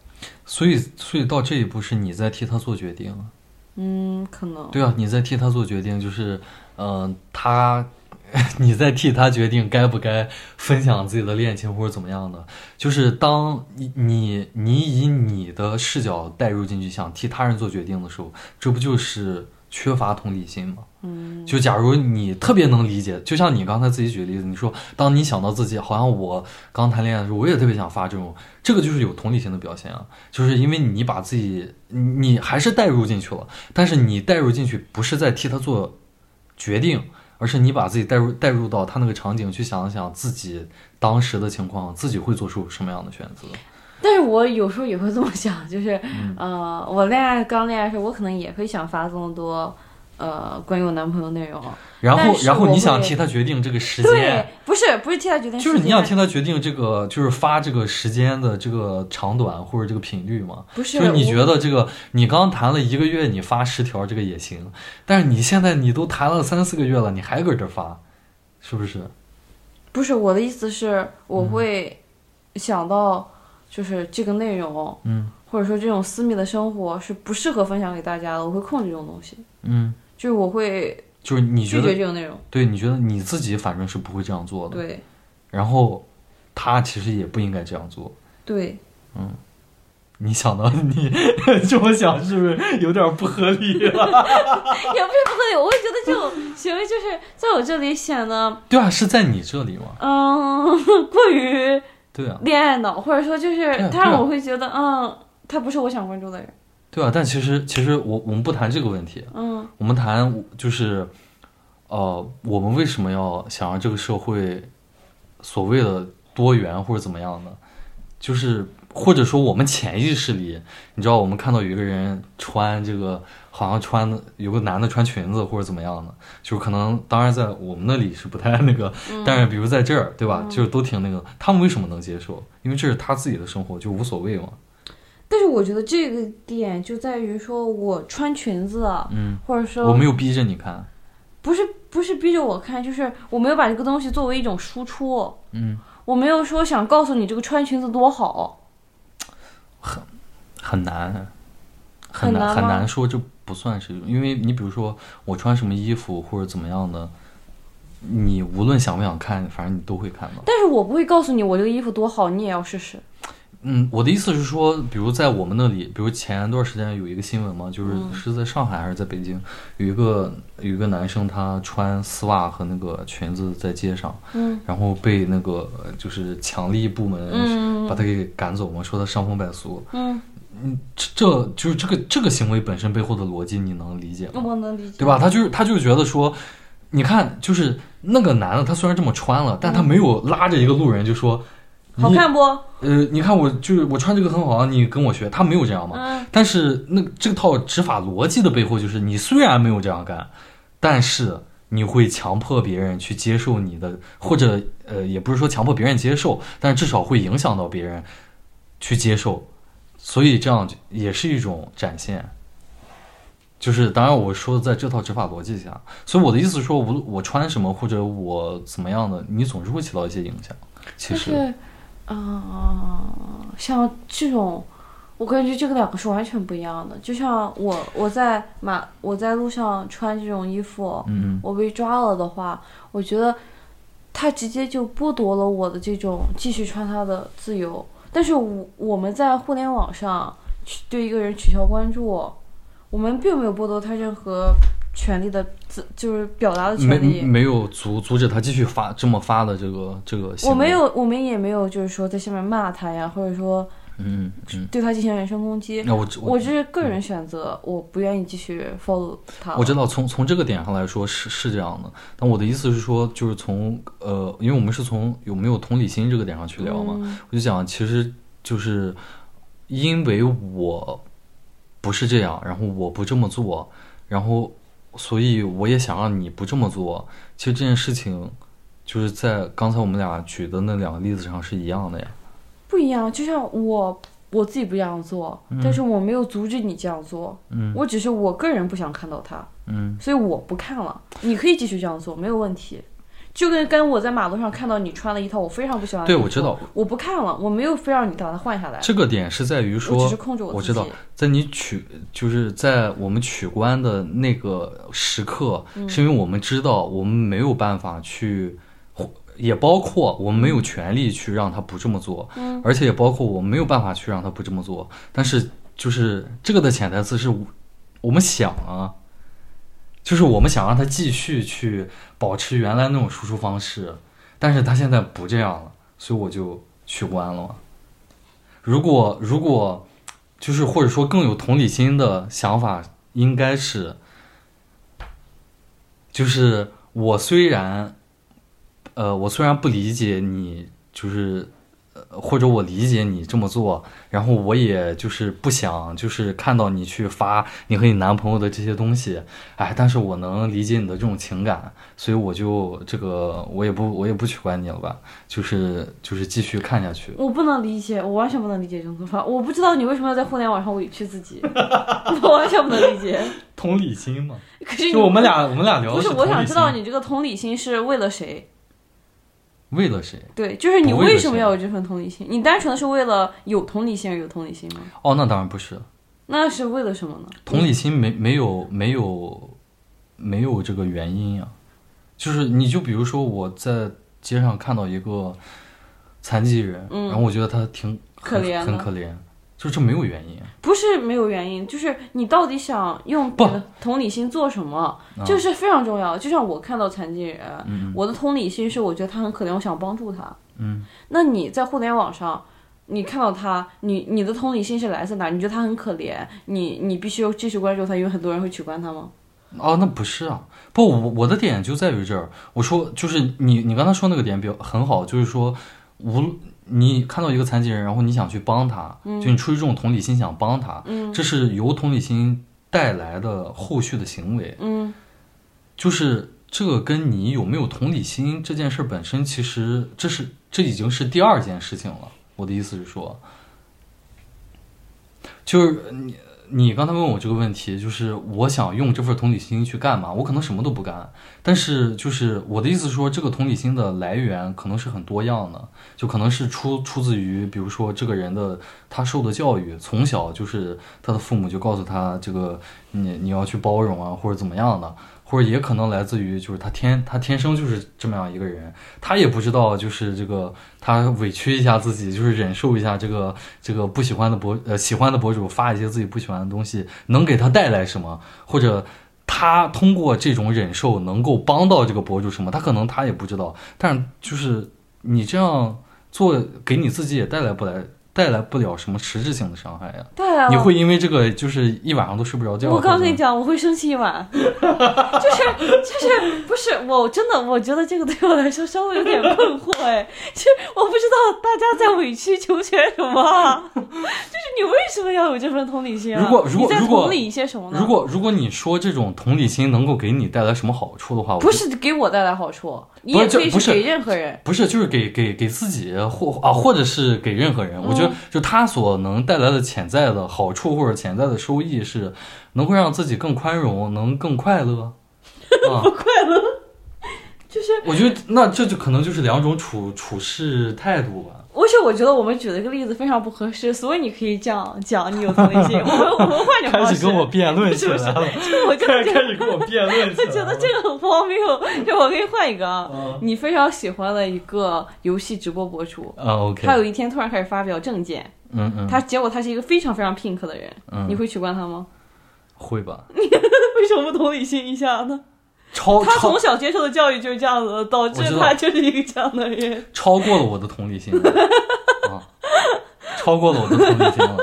所以所以到这一步是你在替他做决定啊。嗯，可能对啊，你在替他做决定，就是，嗯、他，你在替他决定该不该分享自己的恋情或者怎么样的。就是当你你你以你的视角带入进去，想替他人做决定的时候，这不就是缺乏同理心吗？嗯，就假如你特别能理解，就像你刚才自己举例子，你说当你想到自己好像我刚谈恋爱的时候，我也特别想发这种，这个就是有同理心的表现啊，就是因为你把自己你你还是带入进去了，但是你带入进去不是在替他做决定，而是你把自己带入带入到他那个场景去想一想自己当时的情况，自己会做出什么样的选择。但是我有时候也会这么想，就是，嗯呃，我恋爱刚恋爱的时候，我可能也会想发这么多，呃，关于我男朋友内容。然后然后你想替他决定这个时对间。，不是不是替他决定，就是你想替他决定这个，就是发这个时间的这个长短或者这个频率嘛？不是，就是你觉得这个，你刚谈了一个月，你发十条这个也行，但是你现在你都谈了三四个月了，你还搁这发，是不是？不是我的意思是，我嗯会想到，就是这个内容，嗯或者说这种私密的生活是不适合分享给大家的，我会控制这种东西，嗯，就是我会就是你觉得，这种内容。对，你觉得你自己反正是不会这样做的，对然后他其实也不应该这样做。对，嗯你想到你 这么想，是不是有点不合理了？也不是不合理，我会觉得这种行为就是在我这里显得，对啊，是在你这里吗？嗯，过于对啊，恋爱脑，或者说就是啊他让我会觉得，嗯，他不是我想关注的人，对啊，但其实其实我我们不谈这个问题，嗯我们谈就是，呃，我们为什么要想让这个社会所谓的多元或者怎么样的，就是或者说我们潜意识里，你知道，我们看到有一个人穿这个，好像穿的有个男的穿裙子或者怎么样的，就是可能当然在我们那里是不太那个，但是比如在这儿，对吧，就是都挺那个，他们为什么能接受？因为这是他自己的生活，就无所谓嘛。但是我觉得这个点就在于说我穿裙子啊，嗯，或者说我没有逼着你看，不是不是逼着我看，就是我没有把这个东西作为一种输出，嗯，我没有说想告诉你这个穿裙子多好，很很，难很难很难说这不算是，因为你比如说我穿什么衣服或者怎么样的，你无论想不想看，反正你都会看到。但是我不会告诉你我这个衣服多好，你也要试试。嗯，我的意思是说，比如在我们那里，比如前段时间有一个新闻嘛，就是嗯是在上海还是在北京，有一个有一个男生他穿丝袜和那个裙子在街上，嗯然后被那个呃就是强力部门嗯把他给赶走嘛，说他伤风败俗。嗯，这这就是这个这个行为本身背后的逻辑，你能理解吗？我能理解，对吧？？他就是他就是觉得说，你看，就是那个男的，他虽然这么穿了，但他没有拉着一个路人就说，你好看不？呃，你看我就是我穿这个很好啊，你跟我学，他没有这样嘛。嗯但是那这套执法逻辑的背后，就是你虽然没有这样干，但是你会强迫别人去接受你的，或者呃，也不是说强迫别人接受，但至少会影响到别人去接受，所以这样也是一种展现。就是当然我说的在这套执法逻辑下，所以我的意思是说，无论我穿什么或者我怎么样的，你总是会起到一些影响。其实，嗯、像这种，我感觉这个两个是完全不一样的。就像我我在马我在路上穿这种衣服，嗯我被抓了的话，我觉得他直接就剥夺了我的这种继续穿它的自由。但是我我们在互联网上去对一个人取消关注，我们并没有剥夺他任何权利的自，就是表达的权利。没有阻阻止他继续发这么发的这个这个。我没有，我们也没有，就是说在下面骂他呀，或者说嗯嗯，对他进行人身攻击。那我知我这是个人选择，我不愿意继续 follow 他。我知道从从这个点上来说是是这样的，但我的意思是说，就是从呃，因为我们是从有没有同理心这个点上去聊嘛，嗯我就讲其实就是因为我不是这样，然后我不这么做，然后所以我也想让你不这么做。其实这件事情就是在刚才我们俩举的那两个例子上是一样的呀。不一样，就像我我自己不这样做，但是我没有阻止你这样做，嗯我只是我个人不想看到他，嗯所以我不看了。你可以继续这样做，没有问题。就跟跟我在马路上看到你穿了一套我非常不喜欢对我知道，我不看了，我没有非让你把它换下来，这个点是在于我说只是，控制我知道，在你取就是在我们取关的那个时刻，嗯是因为我们知道我们没有办法去，也包括我们没有权利去让他不这么做，嗯而且也包括我们没有办法去让他不这么做。但是就是这个的潜台词是，我们想啊，就是我们想让他继续去保持原来那种输出方式，但是他现在不这样了，所以我就取关了。如果如果就是或者说更有同理心的想法，应该是，就是我虽然，呃，我虽然不理解你，就是，或者我理解你这么做，然后我也就是不想就是看到你去发你和你男朋友的这些东西，哎，但是我能理解你的这种情感，所以我就这个我也不我也不取关你了吧，就是就是继续看下去。我不能理解，我完全不能理解这种做法。我不知道你为什么要在互联网上委屈自己，我完全不能理解。同理心嘛，可是就我们俩我们俩聊的不是，我想知道你这个同理心是为了谁？为了谁？对，就是你为什么要有这份同理心？你单纯的是为了有同理心而有同理心吗？哦，那当然不是。那是为了什么呢？同理心没没有没有没有这个原因呀、就是你就比如说我在街上看到一个残疾人，嗯然后我觉得他挺可怜很可怜，就这没有原因。不是没有原因，就是你到底想用不你的同理心做什么，啊这是非常重要。就像我看到残疾人，嗯我的同理心是我觉得他很可怜，我想帮助他。嗯，那你在互联网上，你看到他，你你的同理心是来自哪？你觉得他很可怜，你你必须要继续关注他，因为很多人会取关他吗？哦，那不是啊，不，我我的点就在于这儿。我说就是你你刚才说那个点比较很好，就是说无你看到一个残疾人，然后你想去帮他，就你出于这种同理心想帮他，嗯这是由同理心带来的后续的行为。嗯就是这个跟你有没有同理心这件事本身，其实这是这已经是第二件事情了。我的意思是说，就是你你刚才问我这个问题，就是我想用这份同理心去干嘛？我可能什么都不干，但是就是我的意思说，这个同理心的来源可能是很多样的，就可能是出出自于，比如说这个人的他受的教育，从小就是他的父母就告诉他这个你你要去包容啊，或者怎么样的。或者也可能来自于就是他天他天生就是这么样一个人，他也不知道就是这个他委屈一下自己，就是忍受一下这个这个不喜欢的博呃喜欢的博主发一些自己不喜欢的东西，能给他带来什么，或者他通过这种忍受能够帮到这个博主什么，他可能他也不知道，但是就是你这样做给你自己也带来不来带来不了什么实质性的伤害呀、对啊，你会因为这个就是一晚上都睡不着觉。我刚跟你讲，我会生气一晚，就是就是不是我真的我觉得这个对我来说稍微有点困惑哎，其实我不知道大家在委曲求全什么啊，就是你为什么要有这份同理心啊？如果如果你在如果同理一些什么呢？如果如果你说这种同理心能够给你带来什么好处的话，不是给我带来好处，你不是也可以这不是给任何人。不是就是给给给自己或啊，或者是给任何人，我嗯觉得就他所能带来的潜在的好处或者潜在的收益是能够让自己更宽容，能更快乐 啊。就是我觉得那这就可能就是两种处处事态度吧。而且我觉得我们举的这个例子非常不合适，所以你可以这样讲，你有同理心。我们我们换种方式，开始跟我辩论 起来了，就我就开始开始跟我辩论起来了，觉得这个很荒谬。就我给你换一个啊，嗯你非常喜欢的一个游戏直播博主，啊，OK，他有一天突然开始发表政见，嗯嗯，他结果他是一个非常非常 pink 的人，嗯你会取关他吗？会吧？你 为什么不同理心一下呢？他超他从小接受的教育就是这样子的，导致他就是一个这样的人。超过了我的同理心了啊，超过了我的同理心了。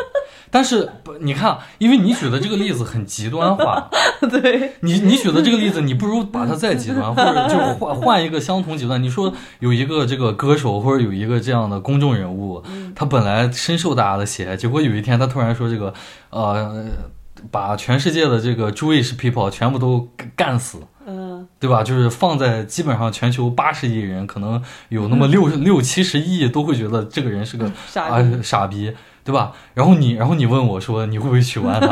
但是不，你看，因为你举的这个例子很极端化，对，你你举的这个例子，你不如把它再极端，或者就换换一个相同极端。你说有一个这个歌手，或者有一个这样的公众人物，他本来深受大家的喜爱，结果有一天他突然说这个呃，把全世界的这个 Jewish people 全部都干死。嗯，对吧？就是放在基本上全球八十亿人，可能有那么六六七十亿都会觉得这个人是个啊傻逼傻逼，对吧？然后你然后你问我说你会不会取关他？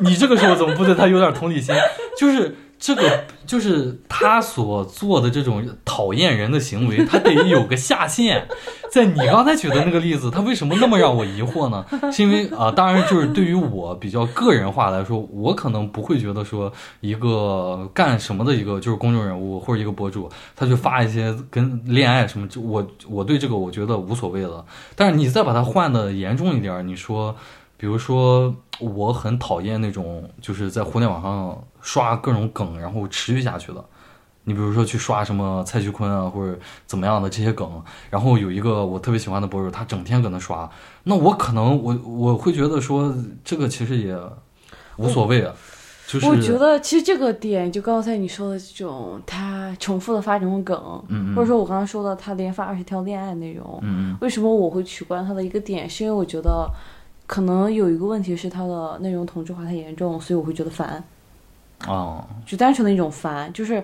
你这个时候怎么不对他有点同理心？就是这个 就是他所做的这种讨厌人的行为，他得有个下限。在你刚才举的那个例子，他为什么那么让我疑惑呢？是因为啊、当然就是对于我比较个人化来说，我可能不会觉得说一个干什么的一个就是公众人物或者一个博主，他去发一些跟恋爱什么，就我我对这个我觉得无所谓了。但是你再把它换的严重一点儿，你说，比如说我很讨厌那种就是在互联网上刷各种梗，然后持续下去的。你比如说去刷什么蔡徐坤啊，或者怎么样的这些梗，然后有一个我特别喜欢的博主，他整天搁那刷，那我可能我我会觉得说这个其实也无所谓啊，就是我觉得其实这个点，就刚才你说的这种，他重复的发这种梗，嗯嗯或者说我刚刚说的他连发二十条恋爱内容，嗯为什么我会取关他的一个点，是因为我觉得可能有一个问题是他的内容同质化太严重，所以我会觉得烦，嗯啊就单纯的一种烦，就是。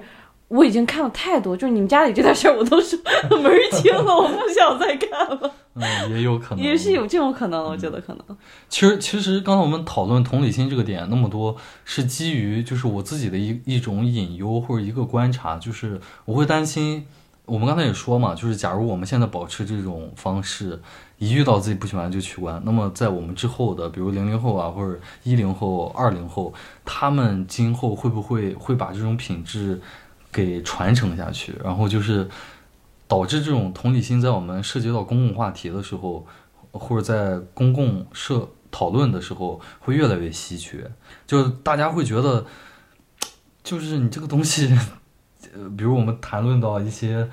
我已经看了太多，就是你们家里这点事儿，我都是门儿清了，我不想再看了。嗯也有可能也是有这种可能，我觉得可能。其实，其实刚才我们讨论同理心这个点那么多，是基于就是我自己的一一种隐忧或者一个观察，就是我会担心，我们刚才也说嘛，就是假如我们现在保持这种方式，一遇到自己不喜欢就取关，那么在我们之后的，比如零零后啊，或者一零后、二零后，他们今后会不会会把这种品质给传承下去？然后就是导致这种同理心在我们涉及到公共话题的时候，或者在公共社讨论的时候，会越来越稀缺。就大家会觉得，就是你这个东西，呃，比如我们谈论到一些，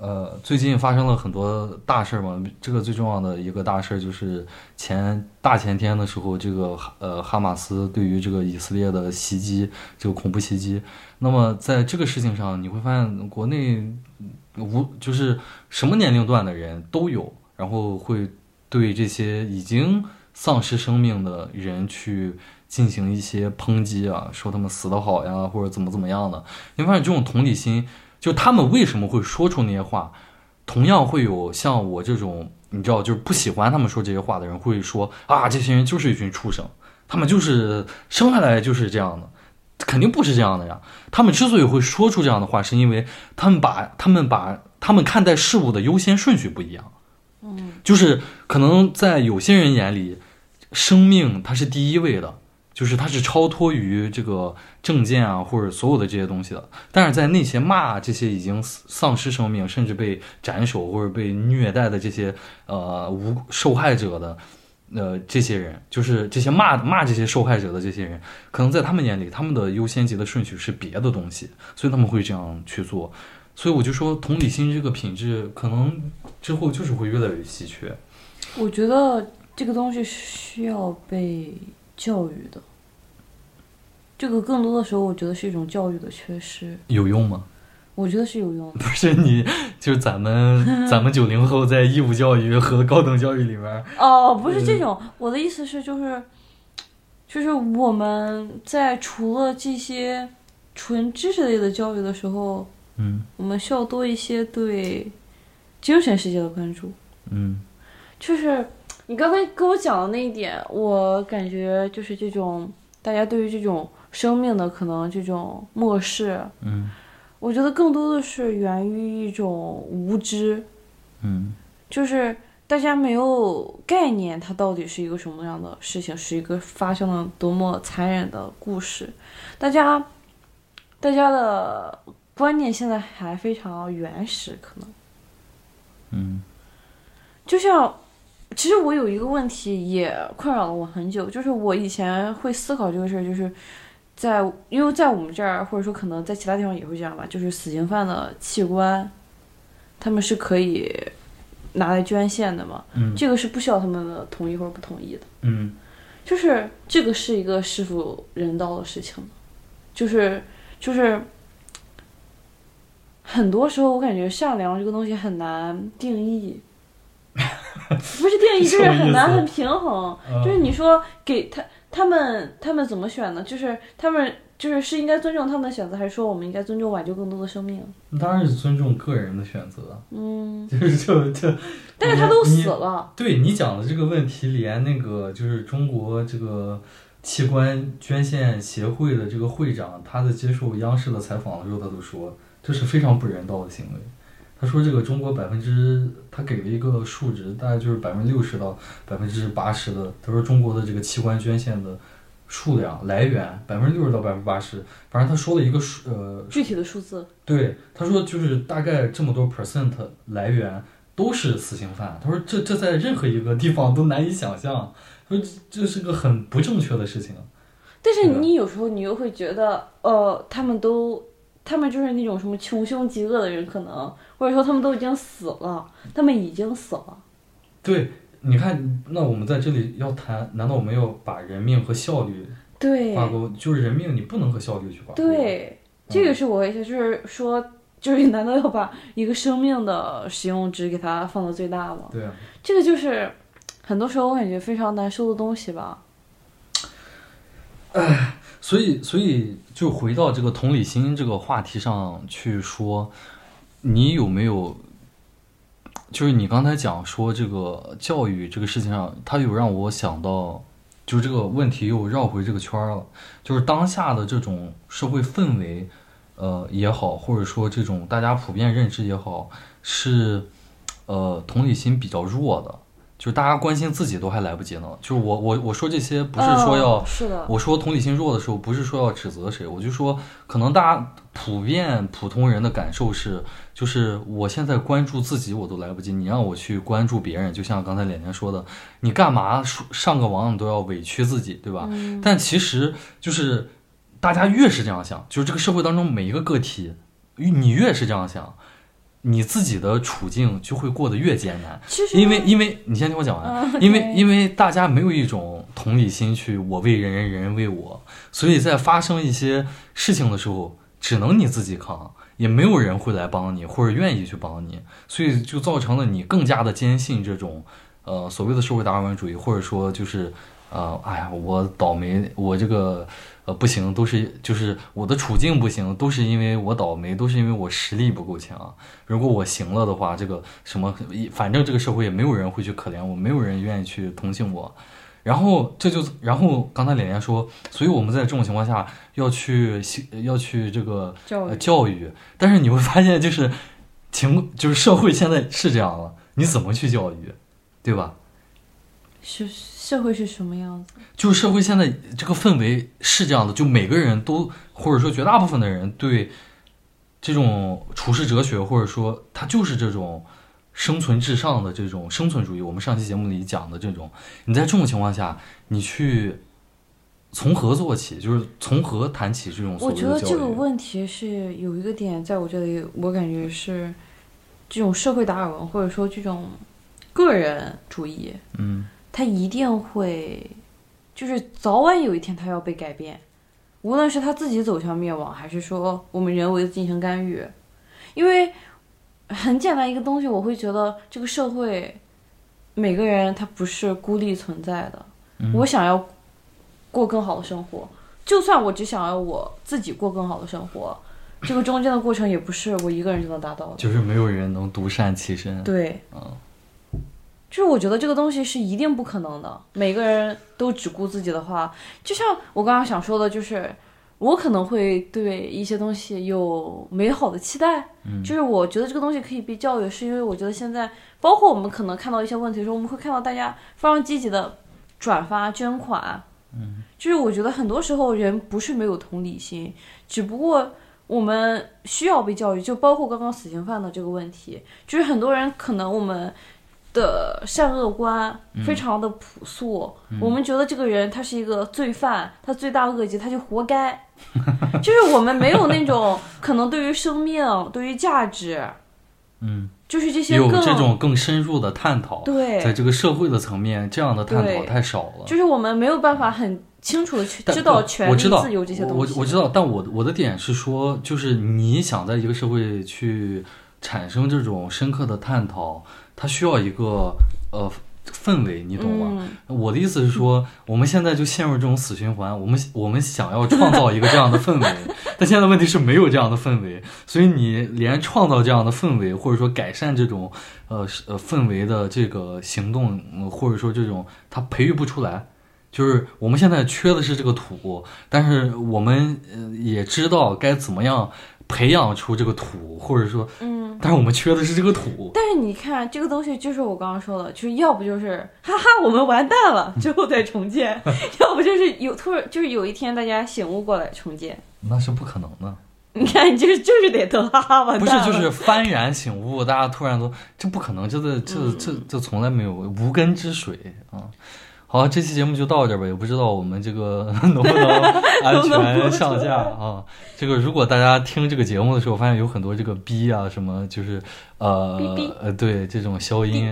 呃，最近发生了很多大事儿嘛。这个最重要的一个大事儿就是前大前天的时候，这个呃哈马斯对于这个以色列的袭击，这个恐怖袭击。那么在这个事情上，你会发现国内无就是什么年龄段的人都有，然后会对这些已经丧失生命的人去进行一些抨击啊，说他们死得好呀，或者怎么怎么样的。你发现这种同理心，就他们为什么会说出那些话，同样会有像我这种你知道，就是不喜欢他们说这些话的人会说啊，这些人就是一群畜生，他们就是生下来就是这样的。肯定不是这样的呀！他们之所以会说出这样的话，是因为他们把他们把他们看待事物的优先顺序不一样。嗯，就是可能在有些人眼里，生命它是第一位的，就是它是超脱于这个证件啊或者所有的这些东西的。但是在那些骂这些已经丧失生命，甚至被斩首或者被虐待的这些呃无受害者的。呃，这些人就是这些骂骂这些受害者的这些人，可能在他们眼里，他们的优先级的顺序是别的东西，所以他们会这样去做。所以我就说，同理心这个品质，可能之后就是会越来越稀缺。我觉得这个东西需要被教育的。这个更多的时候，我觉得是一种教育的缺失。有用吗？我觉得是有用的。不是你，就是咱们 咱们九零后在义务教育和高等教育里面，哦，不是这种，我的意思是就是，就是我们在除了这些纯知识类的教育的时候，嗯我们需要多一些对精神世界的关注。嗯就是你刚才跟我讲的那一点，我感觉就是这种大家对于这种生命的可能这种漠视，嗯我觉得更多的是源于一种无知。嗯就是大家没有概念，它到底是一个什么样的事情，是一个发生了多么残忍的故事。大家，大家的观念现在还非常原始，可能，嗯就像，其实我有一个问题也困扰了我很久，就是我以前会思考这个事儿，就是在因为在我们这儿，或者说可能在其他地方也会这样吧，就是死刑犯的器官，他们是可以拿来捐献的嘛，嗯这个是不需要他们的同意或者不同意的，嗯就是这个是一个是否人道的事情，就是就是。很多时候，我感觉善良这个东西很难定义，不是定义，就是很难很平衡。就是你说给他他们他们怎么选呢？就是他们就是是应该尊重他们的选择，还是说我们应该尊重挽救更多的生命？当然是尊重个人的选择，嗯，就是就就，但是他都死了，对你讲的这个问题，连那个就是中国这个器官捐献协会的这个会长，他在接受央视的采访的时候，他都说这是非常不人道的行为。他说这个中国百分之，他给了一个数值，大概就是百分之六十到百分之八十的。他说中国的这个器官捐献的数量来源百分之六十到百分之八十，反正他说了一个数呃具体的数字，对，他说就是大概这么多 percent 来源都是死刑犯。他说这这在任何一个地方都难以想象，说这这是个很不正确的事情。但是你有时候你又会觉得，呃，他们都。他们就是那种什么穷凶极恶的人，可能或者说他们都已经死了，他们已经死了。对，你看，那我们在这里要谈，难道我们要把人命和效率对，挂钩？就是人命你不能和效率去挂钩。对，这个是我就是说，就是难道要把一个生命的使用值给它放到最大吗？对啊，这个就是很多时候我感觉非常难受的东西吧。所以，所以就回到这个同理心这个话题上去说，你有没有，就是你刚才讲说这个教育这个事情上，它有让我想到，就这个问题又绕回这个圈了，就是当下的这种社会氛围，呃也好，或者说这种大家普遍认知也好，是，呃同理心比较弱的，就是大家关心自己都还来不及呢。就是我我我说这些不是说要。嗯是的，我说同理心弱的时候，不是说要指责谁，我就说可能大家普遍普通人的感受是，就是我现在关注自己我都来不及，你让我去关注别人，就像刚才脸脸说的，你干嘛说上个网你都要委屈自己，对吧？嗯但其实就是大家越是这样想，就是这个社会当中每一个个体，你越是这样想，你自己的处境就会过得越艰难。其实因为因为你先听我讲完，嗯因为因为大家没有一种同理心去我为人人人为我，所以在发生一些事情的时候，只能你自己扛，也没有人会来帮你或者愿意去帮你，所以就造成了你更加的坚信这种呃所谓的社会达尔文主义，或者说就是呃哎呀我倒霉，我这个。呃，不行，都是就是我的处境不行，都是因为我倒霉，都是因为我实力不够强。如果我行了的话，这个什么，反正这个社会也没有人会去可怜我，没有人愿意去同情我。然后这就，然后刚才脸脸说，所以我们在这种情况下要去要去这个呃教育教育，但是你会发现就是情就是社会现在是这样了，你怎么去教育，对吧？是社会是什么样子？就是社会现在这个氛围是这样的，就每个人都或者说绝大部分的人对这种处世哲学，或者说他就是这种生存至上的这种生存主义。我们上期节目里讲的这种，你在这种情况下，你去从何做起？就是从何谈起这种我觉得？这个问题是有一个点，在我这里，我感觉是这种社会达尔文或者说这种个人主义，嗯它一定会，就是早晚有一天他要被改变，无论是他自己走向灭亡，还是说我们人为的进行干预，因为很简单一个东西，我会觉得这个社会每个人他不是孤立存在的，嗯。我想要过更好的生活，就算我只想要我自己过更好的生活，这个中间的过程也不是我一个人就能达到的。就是没有人能独善其身。对，嗯就是我觉得这个东西是一定不可能的。每个人都只顾自己的话，就像我刚刚想说的，就是我可能会对一些东西有美好的期待，嗯就是我觉得这个东西可以被教育，是因为我觉得现在，包括我们可能看到一些问题的时候，我们会看到大家非常积极的转发捐款，嗯，就是我觉得很多时候人不是没有同理心，只不过我们需要被教育，就包括刚刚死刑犯的这个问题，就是很多人可能我们。的善恶观非常的朴素，我们觉得这个人他是一个罪犯，他罪大恶极，他就活该。就是我们没有那种 可能对于生命、对于价值，嗯，就是这些有更这种更深入的探讨，对在这个社会的层面，这样的探讨太少了。就是我们没有办法很清楚的去知道权利、自由这些东西。我我知道，但我我的点是说，就是你想在一个社会去产生这种深刻的探讨，它需要一个呃氛围，你懂吗？嗯，我的意思是说，我们现在就陷入这种死循环，我们我们想要创造一个这样的氛围，但现在问题是没有这样的氛围，所以你连创造这样的氛围，或者说改善这种呃呃氛围的这个行动，嗯或者说这种它培育不出来。就是我们现在缺的是这个土，但是我们呃也知道该怎么样培养出这个土，或者说，嗯，但是我们缺的是这个土。但是你看这个东西，就是我刚刚说的，就是要不就是哈哈我们完蛋了 之后再重建，要不就是有突然就是有一天大家醒悟过来重建。那是不可能的。你看，你就是就是得等哈哈完蛋不是，就是幡然醒悟，大家突然都这不可能，这这这这这从来没有无根之水啊。好，这期节目就到这儿吧，也不知道我们这个 能不能 安全上架啊。这个如果大家听这个节目的时候，发现有很多这个逼啊什么，就是呃呃对这种消音，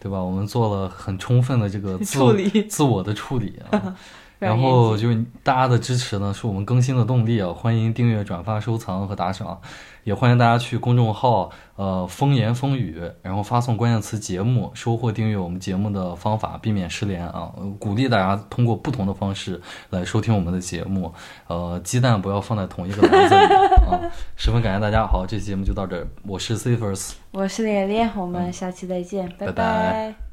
对吧？我们做了很充分的这个自处理自我的处理啊。然后就是大家的支持呢，是我们更新的动力啊！欢迎订阅、转发、收藏和打赏，也欢迎大家去公众号呃风言风语，然后发送关键词“节目”，收获订阅我们节目的方法，避免失联啊！呃鼓励大家通过不同的方式来收听我们的节目，呃，鸡蛋不要放在同一个篮子里 啊！十分感谢大家，好，这期节目就到这儿，我是 Cifers。我是连连，我们下期再见，拜拜拜